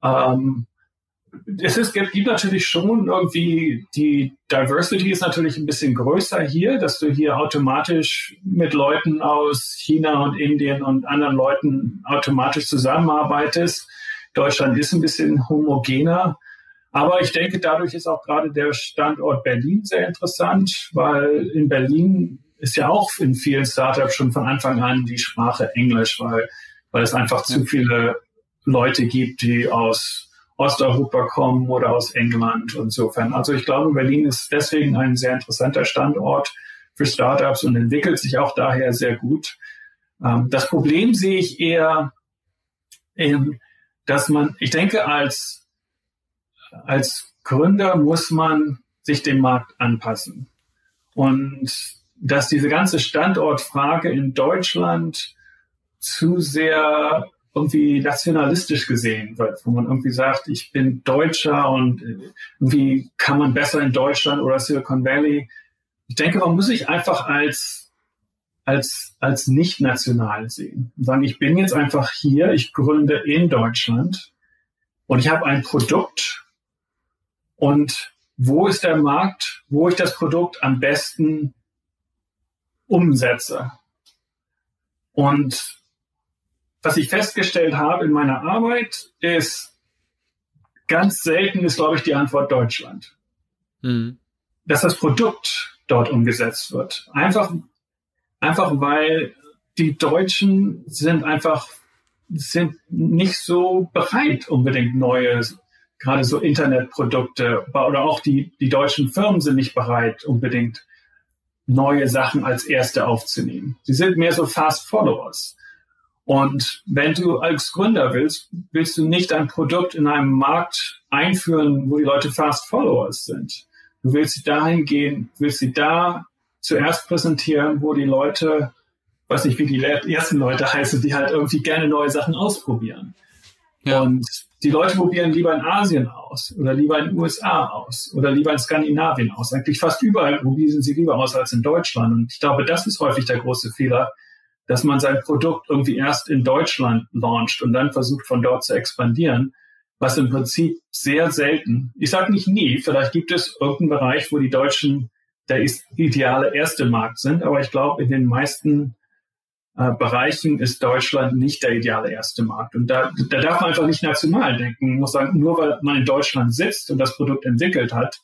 Ähm, es ist, gibt natürlich schon irgendwie, die Diversity ist natürlich ein bisschen größer hier, dass du hier automatisch mit Leuten aus China und Indien und anderen Leuten automatisch zusammenarbeitest. Deutschland ist ein bisschen homogener. Aber ich denke, dadurch ist auch gerade der Standort Berlin sehr interessant, weil in Berlin ist ja auch in vielen Startups schon von Anfang an die Sprache Englisch, weil weil es einfach zu viele Leute gibt, die aus Osteuropa kommen oder aus England und insofern. Also ich glaube, Berlin ist deswegen ein sehr interessanter Standort für Startups und entwickelt sich auch daher sehr gut. Ähm, das Problem sehe ich eher, dass man, ich denke, als, als Gründer muss man sich dem Markt anpassen. Und dass diese ganze Standortfrage in Deutschland zu sehr irgendwie nationalistisch gesehen wird, wo man irgendwie sagt, ich bin Deutscher und irgendwie kann man besser in Deutschland oder Silicon Valley. Ich denke, man muss sich einfach als, als, als nicht national sehen. Und sagen, ich bin jetzt einfach hier, ich gründe in Deutschland und ich habe ein Produkt und wo ist der Markt, wo ich das Produkt am besten umsetze. Und was ich festgestellt habe in meiner Arbeit ist, ganz selten ist, glaube ich, die Antwort Deutschland. Mhm. Dass das Produkt dort umgesetzt wird. Einfach, einfach weil die Deutschen sind einfach, sind nicht so bereit, unbedingt neue, gerade so Internetprodukte oder auch die, die deutschen Firmen sind nicht bereit, unbedingt neue Sachen als erste aufzunehmen. Sie sind mehr so Fast Followers. Und wenn du als Gründer willst, willst du nicht ein Produkt in einem Markt einführen, wo die Leute Fast Followers sind. Du willst sie dahin gehen, willst sie da zuerst präsentieren, wo die Leute, weiß nicht, wie die ersten Leute heißen, die halt irgendwie gerne neue Sachen ausprobieren. Ja. Und die Leute probieren lieber in Asien aus oder lieber in den USA aus oder lieber in Skandinavien aus. Eigentlich fast überall probieren sie lieber aus als in Deutschland. Und ich glaube, das ist häufig der große Fehler, dass man sein Produkt irgendwie erst in Deutschland launcht und dann versucht, von dort zu expandieren, was im Prinzip sehr selten, ich sage nicht nie, vielleicht gibt es irgendeinen Bereich, wo die Deutschen der ideale erste Markt sind, aber ich glaube, in den meisten äh, Bereichen ist Deutschland nicht der ideale erste Markt. Und da, da darf man einfach nicht national denken. Man muss sagen, nur weil man in Deutschland sitzt und das Produkt entwickelt hat,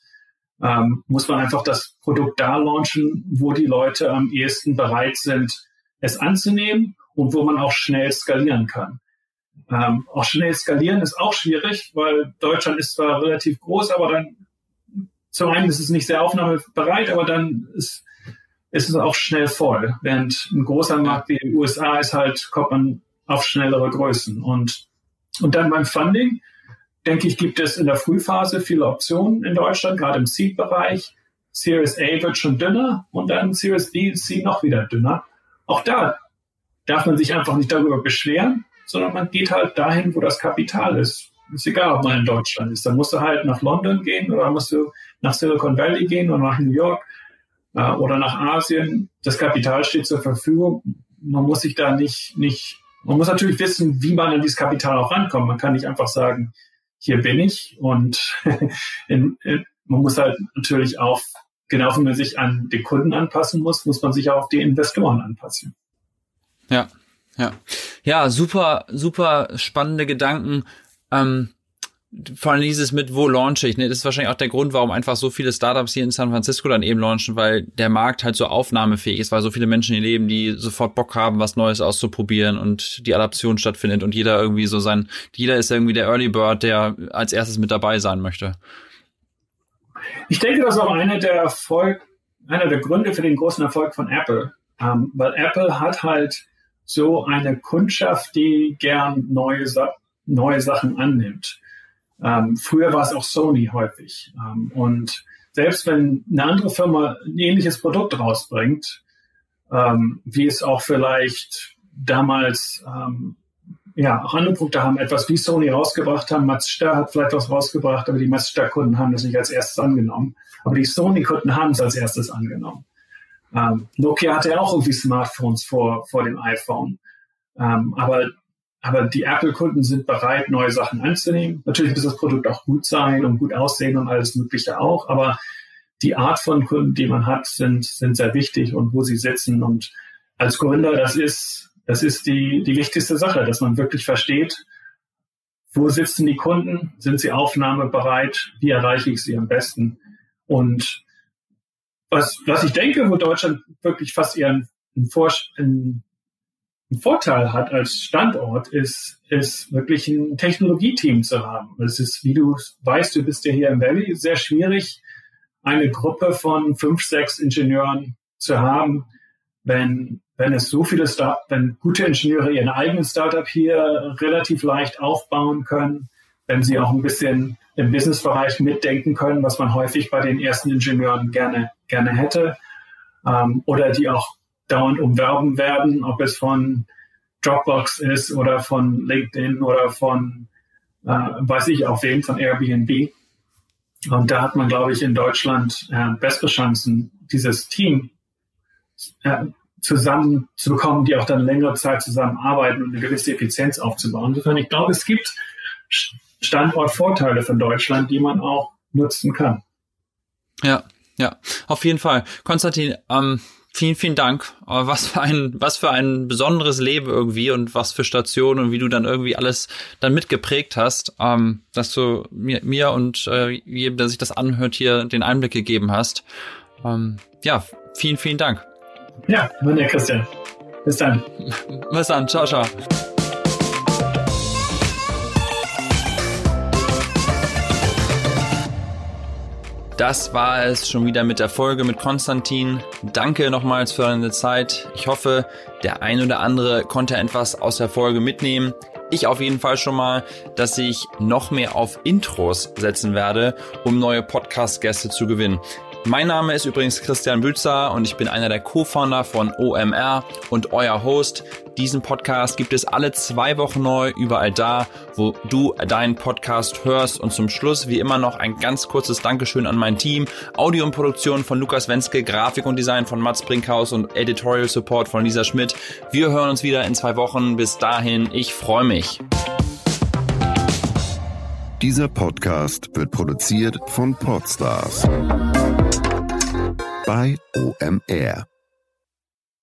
ähm, muss man einfach das Produkt da launchen, wo die Leute am ehesten bereit sind, es anzunehmen und wo man auch schnell skalieren kann. Ähm, auch schnell skalieren ist auch schwierig, weil Deutschland ist zwar relativ groß, aber dann zum einen ist es nicht sehr aufnahmebereit, aber dann ist, ist es auch schnell voll. Während ein großer Markt wie die USA ist halt, kommt man auf schnellere Größen. Und, und dann beim Funding, denke ich, gibt es in der Frühphase viele Optionen in Deutschland, gerade im Seed-Bereich. Series A wird schon dünner und dann Series B, C noch wieder dünner. Auch da darf man sich einfach nicht darüber beschweren, sondern man geht halt dahin, wo das Kapital ist. Ist egal, ob man in Deutschland ist. Dann musst du halt nach London gehen oder musst du nach Silicon Valley gehen oder nach New York äh, oder nach Asien. Das Kapital steht zur Verfügung. Man muss sich da nicht, nicht, man muss natürlich wissen, wie man an dieses Kapital auch rankommt. Man kann nicht einfach sagen, hier bin ich und in, in, man muss halt natürlich auch genau wie man sich an den Kunden anpassen muss, muss man sich auch auf die Investoren anpassen. Ja, ja. Ja, super, super spannende Gedanken. Ähm, vor allem dieses mit, wo launche ich, ne? Das ist wahrscheinlich auch der Grund, warum einfach so viele Startups hier in San Francisco dann eben launchen, weil der Markt halt so aufnahmefähig ist, weil so viele Menschen hier leben, die sofort Bock haben, was Neues auszuprobieren und die Adaption stattfindet und jeder irgendwie so sein, jeder ist irgendwie der Early Bird, der als erstes mit dabei sein möchte. Ich denke, das ist auch einer der Erfolg, einer der Gründe für den großen Erfolg von Apple. Ähm, weil Apple hat halt so eine Kundschaft, die gern neue, neue Sachen annimmt. Ähm, früher war es auch Sony häufig. Ähm, und selbst wenn eine andere Firma ein ähnliches Produkt rausbringt, ähm, wie es auch vielleicht damals ähm, ja, auch andere Produkte haben etwas wie Sony rausgebracht haben. Mazda hat vielleicht was rausgebracht, aber die Mazda-Kunden haben das nicht als erstes angenommen. Aber die Sony-Kunden haben es als erstes angenommen. Ähm, Nokia hatte ja auch irgendwie Smartphones vor, vor dem iPhone. Ähm, aber, aber die Apple-Kunden sind bereit, neue Sachen anzunehmen. Natürlich muss das Produkt auch gut sein und gut aussehen und alles Mögliche auch. Aber die Art von Kunden, die man hat, sind, sind sehr wichtig und wo sie sitzen. Und als Gründer, das ist, das ist die, die wichtigste Sache, dass man wirklich versteht, wo sitzen die Kunden? Sind sie aufnahmebereit? Wie erreiche ich sie am besten? Und was, was ich denke, wo Deutschland wirklich fast eher einen, einen, einen Vorteil hat als Standort, ist, ist wirklich ein Technologieteam zu haben. Es ist, wie du weißt, du bist ja hier im Valley, sehr schwierig, eine Gruppe von fünf, sechs Ingenieuren zu haben, wenn wenn es so viele Start wenn gute Ingenieure ihren eigenen Startup hier relativ leicht aufbauen können, wenn sie auch ein bisschen im Businessbereich mitdenken können, was man häufig bei den ersten Ingenieuren gerne, gerne hätte, ähm, oder die auch dauernd umwerben werden, ob es von Dropbox ist oder von LinkedIn oder von, äh, weiß ich, auf wem, von Airbnb. Und da hat man, glaube ich, in Deutschland äh, bessere Chancen, dieses Team äh, zusammenzubekommen, die auch dann längere Zeit zusammenarbeiten und eine gewisse Effizienz aufzubauen. Insofern, ich glaube, es gibt Standortvorteile von Deutschland, die man auch nutzen kann. Ja, ja, auf jeden Fall. Konstantin, ähm, vielen, vielen Dank. Was für ein, was für ein besonderes Leben irgendwie und was für Stationen und wie du dann irgendwie alles dann mitgeprägt hast, ähm, dass du mir, mir und äh, jedem, der sich das anhört, hier den Einblick gegeben hast. Ähm, ja, vielen, vielen Dank. Ja, meine Christian. Bis dann. Bis dann. Ciao, ciao. Das war es schon wieder mit der Folge mit Konstantin. Danke nochmals für deine Zeit. Ich hoffe, der ein oder andere konnte etwas aus der Folge mitnehmen. Ich auf jeden Fall schon mal, dass ich noch mehr auf Intros setzen werde, um neue Podcast-Gäste zu gewinnen. Mein Name ist übrigens Christian Bützer und ich bin einer der Co-Founder von OMR und euer Host. Diesen Podcast gibt es alle zwei Wochen neu, überall da, wo du deinen Podcast hörst. Und zum Schluss, wie immer, noch ein ganz kurzes Dankeschön an mein Team. Audio und Produktion von Lukas Wenske, Grafik und Design von Mats Brinkhaus und Editorial Support von Lisa Schmidt. Wir hören uns wieder in zwei Wochen. Bis dahin, ich freue mich. Dieser Podcast wird produziert von Podstars bei OMR.